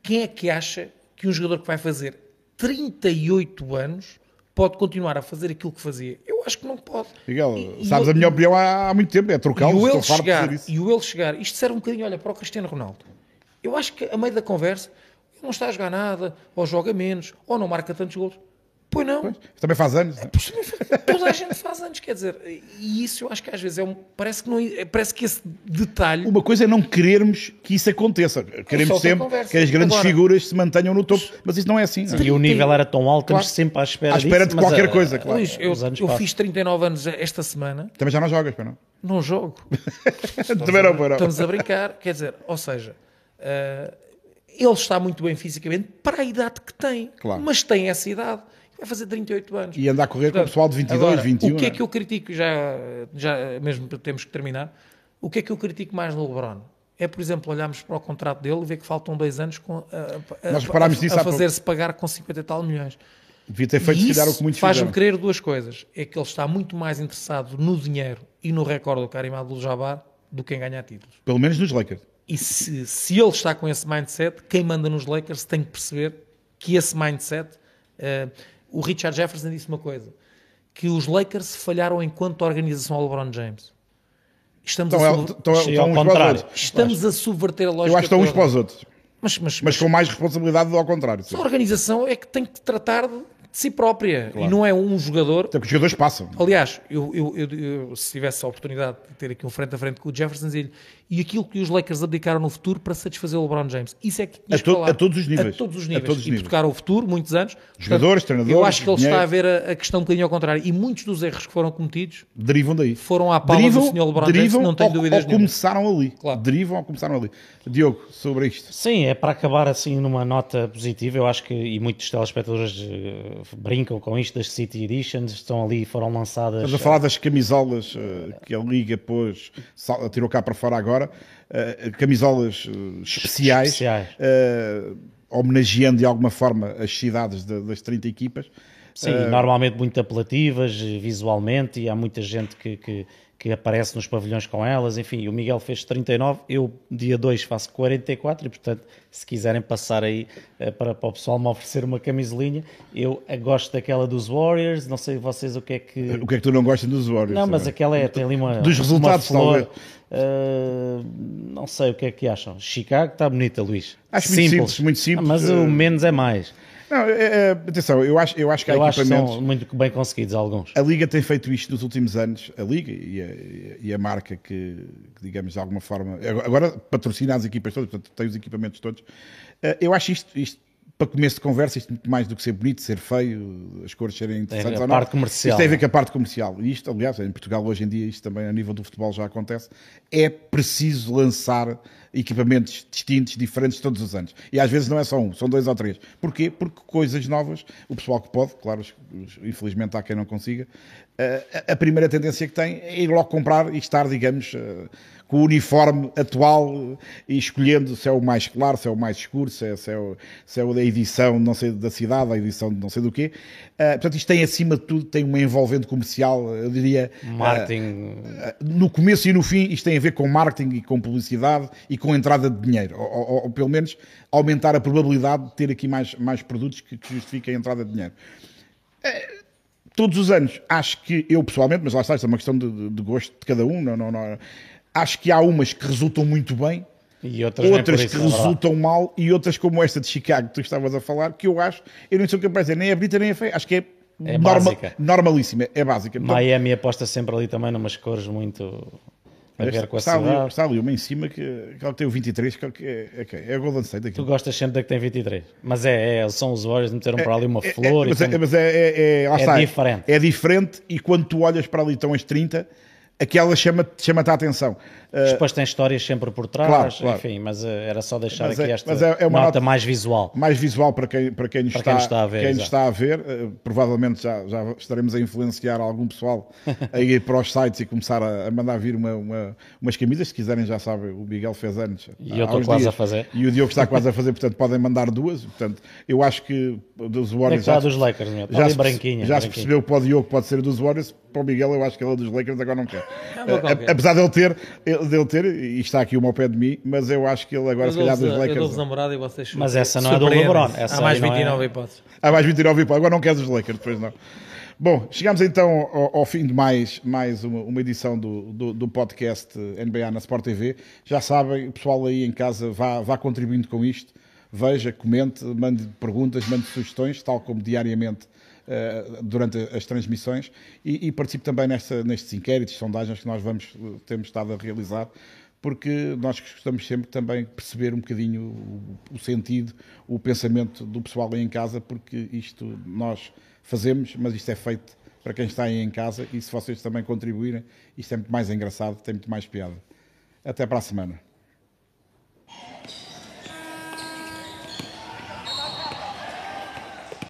quem é que acha que um jogador que vai fazer 38 anos pode continuar a fazer aquilo que fazia? Eu acho que não pode. Miguel, e, sabes e a minha opinião há, há muito tempo, é trocá-lo. E o ele chegar, e o ele chegar, isto serve um bocadinho, olha, para o Cristiano Ronaldo. Eu acho que a meio da conversa, ele não está a jogar nada, ou joga menos, ou não marca tantos gols. Pois não. Pois, também faz anos. né? Toda a gente faz anos, quer dizer, e isso eu acho que às vezes é um, parece que não, parece que esse detalhe Uma coisa é não querermos que isso aconteça. Queremos sempre que as grandes Agora- figuras se mantenham no topo, mas isso não é assim. não é? E o nível era tão alto, estamos Claro. sempre à espera, À espera disso, de qualquer coisa, claro. Luís, eu, eu fiz 39 anos esta semana, Também já não jogas, para não? não jogo. *laughs* Também não, não. Estamos a brincar, quer dizer, ou seja, eh, ele está muito bem fisicamente para a idade que tem, Claro. mas tem essa idade, vai fazer 38 anos. E anda a correr com o Portanto, pessoal de 22, agora, 21. O que é não que eu critico, já, já mesmo temos que terminar, o que é que eu critico mais no LeBron? É, por exemplo, olharmos para o contrato dele e ver que faltam dois anos com, a, a- Nós a- a fazer-se pagar com 50 e tal milhões. Devia ter feito, se calhar, o que muitos faz-me crer duas coisas. É que ele está muito mais interessado no dinheiro e no recorde do Karim Abdul-Jabbar do que em ganhar títulos. Pelo menos nos Lakers. E se, se ele está com esse mindset, quem manda nos Lakers tem que perceber que esse mindset... eh, o Richard Jefferson disse uma coisa, que os Lakers falharam enquanto organização ao LeBron James. Estamos, Então, a, é, sub- então, uns para os contrário. estamos a subverter a lógica Eu acho que estão uns para os outros. Mas, mas, Mas com mais responsabilidade ao contrário. sim. a organização é que tem que tratar de si própria. E não é um jogador Até porque os jogadores passam. Aliás, eu, eu- eu- eu, se tivesse a oportunidade de ter aqui um frente a frente com o Jefferson, dizia-lhe, e aquilo que os Lakers abdicaram no futuro para satisfazer o LeBron James. Isso é que A to- falar. a todos os níveis. A todos os A níveis. todos os e níveis. tocar o futuro, muitos anos. Jogadores, Portanto, treinadores, Eu acho que ele dinheiro. está a ver a, a questão um bocadinho ao contrário. E muitos dos erros que foram cometidos Derivam daí. foram à pala do Sr. LeBron James, derivam não tenho dúvidas nenhuma. começaram ali. Claro. Derivam ao começaram ali. Diogo, sobre isto. Sim, é para acabar assim numa nota positiva. Eu acho que, e muitos telespectadores eh, brincam com isto das City Editions, estão ali, foram lançadas. Estamos a falar das camisolas eh, que a Liga pôs, tirou cá para fora agora, eh, camisolas eh, especiais, Especiais. eh, homenageando de alguma forma as cidades de- das 30 equipas. Sim, normalmente muito apelativas visualmente e há muita gente que, que, que aparece nos pavilhões com elas. Enfim, o Miguel fez 39, eu dia 2 faço 44 e portanto se quiserem passar aí para, para o pessoal me oferecer uma camisolinha, eu gosto daquela dos Warriors, não sei vocês o que é que... O que é que tu não gostas dos Warriors? Não, mas aquela é, tem ali uma, Dos resultados, uma flor. talvez. Uh, não sei o que é que acham. Chicago está bonita, Luís. Acho muito simples, muito simples. Ah, Mas o Uh, menos é mais. Não, é- é- atenção, eu acho, eu acho que há Eu acho que equipamentos. são muito bem conseguidos alguns. A Liga tem feito isto nos últimos anos, a Liga e a, e a marca que, que, digamos, de alguma forma, agora patrocina as equipas todas, portanto, tem os equipamentos todos. Eh, Eu acho isto, isto para começo de conversa, isto muito mais do que ser bonito, ser feio, as cores serem interessantes a ou não. parte comercial. Isto tem a ver com a parte comercial. E isto, aliás, em Portugal hoje em dia, isto também a nível do futebol já acontece, é preciso lançar equipamentos distintos, diferentes todos os anos. E às vezes não é só um, são dois ou três. Porquê? Porque coisas novas, o pessoal que pode, claro, infelizmente há quem não consiga, eh, a- a primeira tendência que tem é ir logo comprar e estar, digamos, eh, com o uniforme atual e escolhendo se é o mais claro, se é o mais escuro, se é, se é, o, se é edição não sei da cidade, a edição de não sei do quê. Eh, portanto, isto tem acima de tudo, tem uma envolvente comercial, eu diria, Marketing. eh, no começo e no fim, isto tem a ver com marketing e com publicidade e com entrada de dinheiro, ou, ou- ou pelo menos aumentar a probabilidade de ter aqui mais, mais produtos que, que justifiquem a entrada de dinheiro. Eh, Todos os anos, acho que eu pessoalmente, mas lá está, isto é uma questão de, de- de gosto de cada um, não, não, não, acho que há umas que resultam muito bem, E outras, outras que é resultam mal e outras como esta de Chicago que tu estavas a falar, que eu acho, eu não sou capaz de dizer nem é bonita nem é feia, acho que é, É norma- básica. normalíssima, é básica. Portanto, Miami aposta sempre ali também numas cores muito a ver com a está, ali, cidade. está ali uma em cima que, que ela tem o 23, que é, que é, é, é, é a Golden State Tu aqui. gostas sempre da que tem 23. Mas é, é são os Warriors meteram para ali uma flor. e mas, é, mas é, é, é, lá É está, diferente. É diferente e quando tu olhas para ali estão as 30, aquela chama- chama-te a atenção. Uh, Depois tem histórias sempre por trás, Claro, claro. enfim, mas eh, era só deixar Mas aqui é- esta mas é- é uma nota, nota- mais visual. mais visual para quem, para quem, nos, Para está, quem nos está a ver, quem está a ver. Eh, provavelmente já, já estaremos a influenciar algum pessoal a ir para os sites e começar a, a mandar vir uma, uma- umas camisas. Se quiserem, já sabem, o Miguel fez anos. E eu estou quase dias. a fazer. E o Diogo está quase a fazer, portanto, podem mandar duas. Portanto, eu acho que dos é que Warriors. está a já, dos Lakers, meu? Está já, se, branquinha. já se branquinha. percebeu para o Diogo pode ser dos Warriors. Para o Miguel, eu acho que ele é dos Lakers, agora não quer. Eh, qualquer. apesar dele ter, dele ter, e está aqui uma ao pé de mim, mas eu acho que ele agora, Eu se calhar, dos a- eu Lakers. dou-vos namorada e vocês Mas essa não é do. LeBron, essa Há mais aí não é- 29 hipóteses. Há mais 29 e pouco. Agora não queres os Lakers, depois não. Bom, chegamos então ao, ao fim de mais, mais uma, uma edição do, do, do podcast NBA na Sport TV. Já sabem, o pessoal aí em casa vá, vá contribuindo com isto. veja, comente, mande perguntas, mande sugestões, tal como diariamente uh, durante as transmissões e, e participe também nesta, nestes inquéritos, sondagens que nós vamos, temos estado a realizar porque nós gostamos sempre também perceber um bocadinho o, o, sentido, o pensamento do pessoal aí em casa, porque isto nós fazemos, mas isto é feito para quem está aí em casa e se vocês também contribuírem, isto é muito mais engraçado, tem muito mais piada. Até para a semana.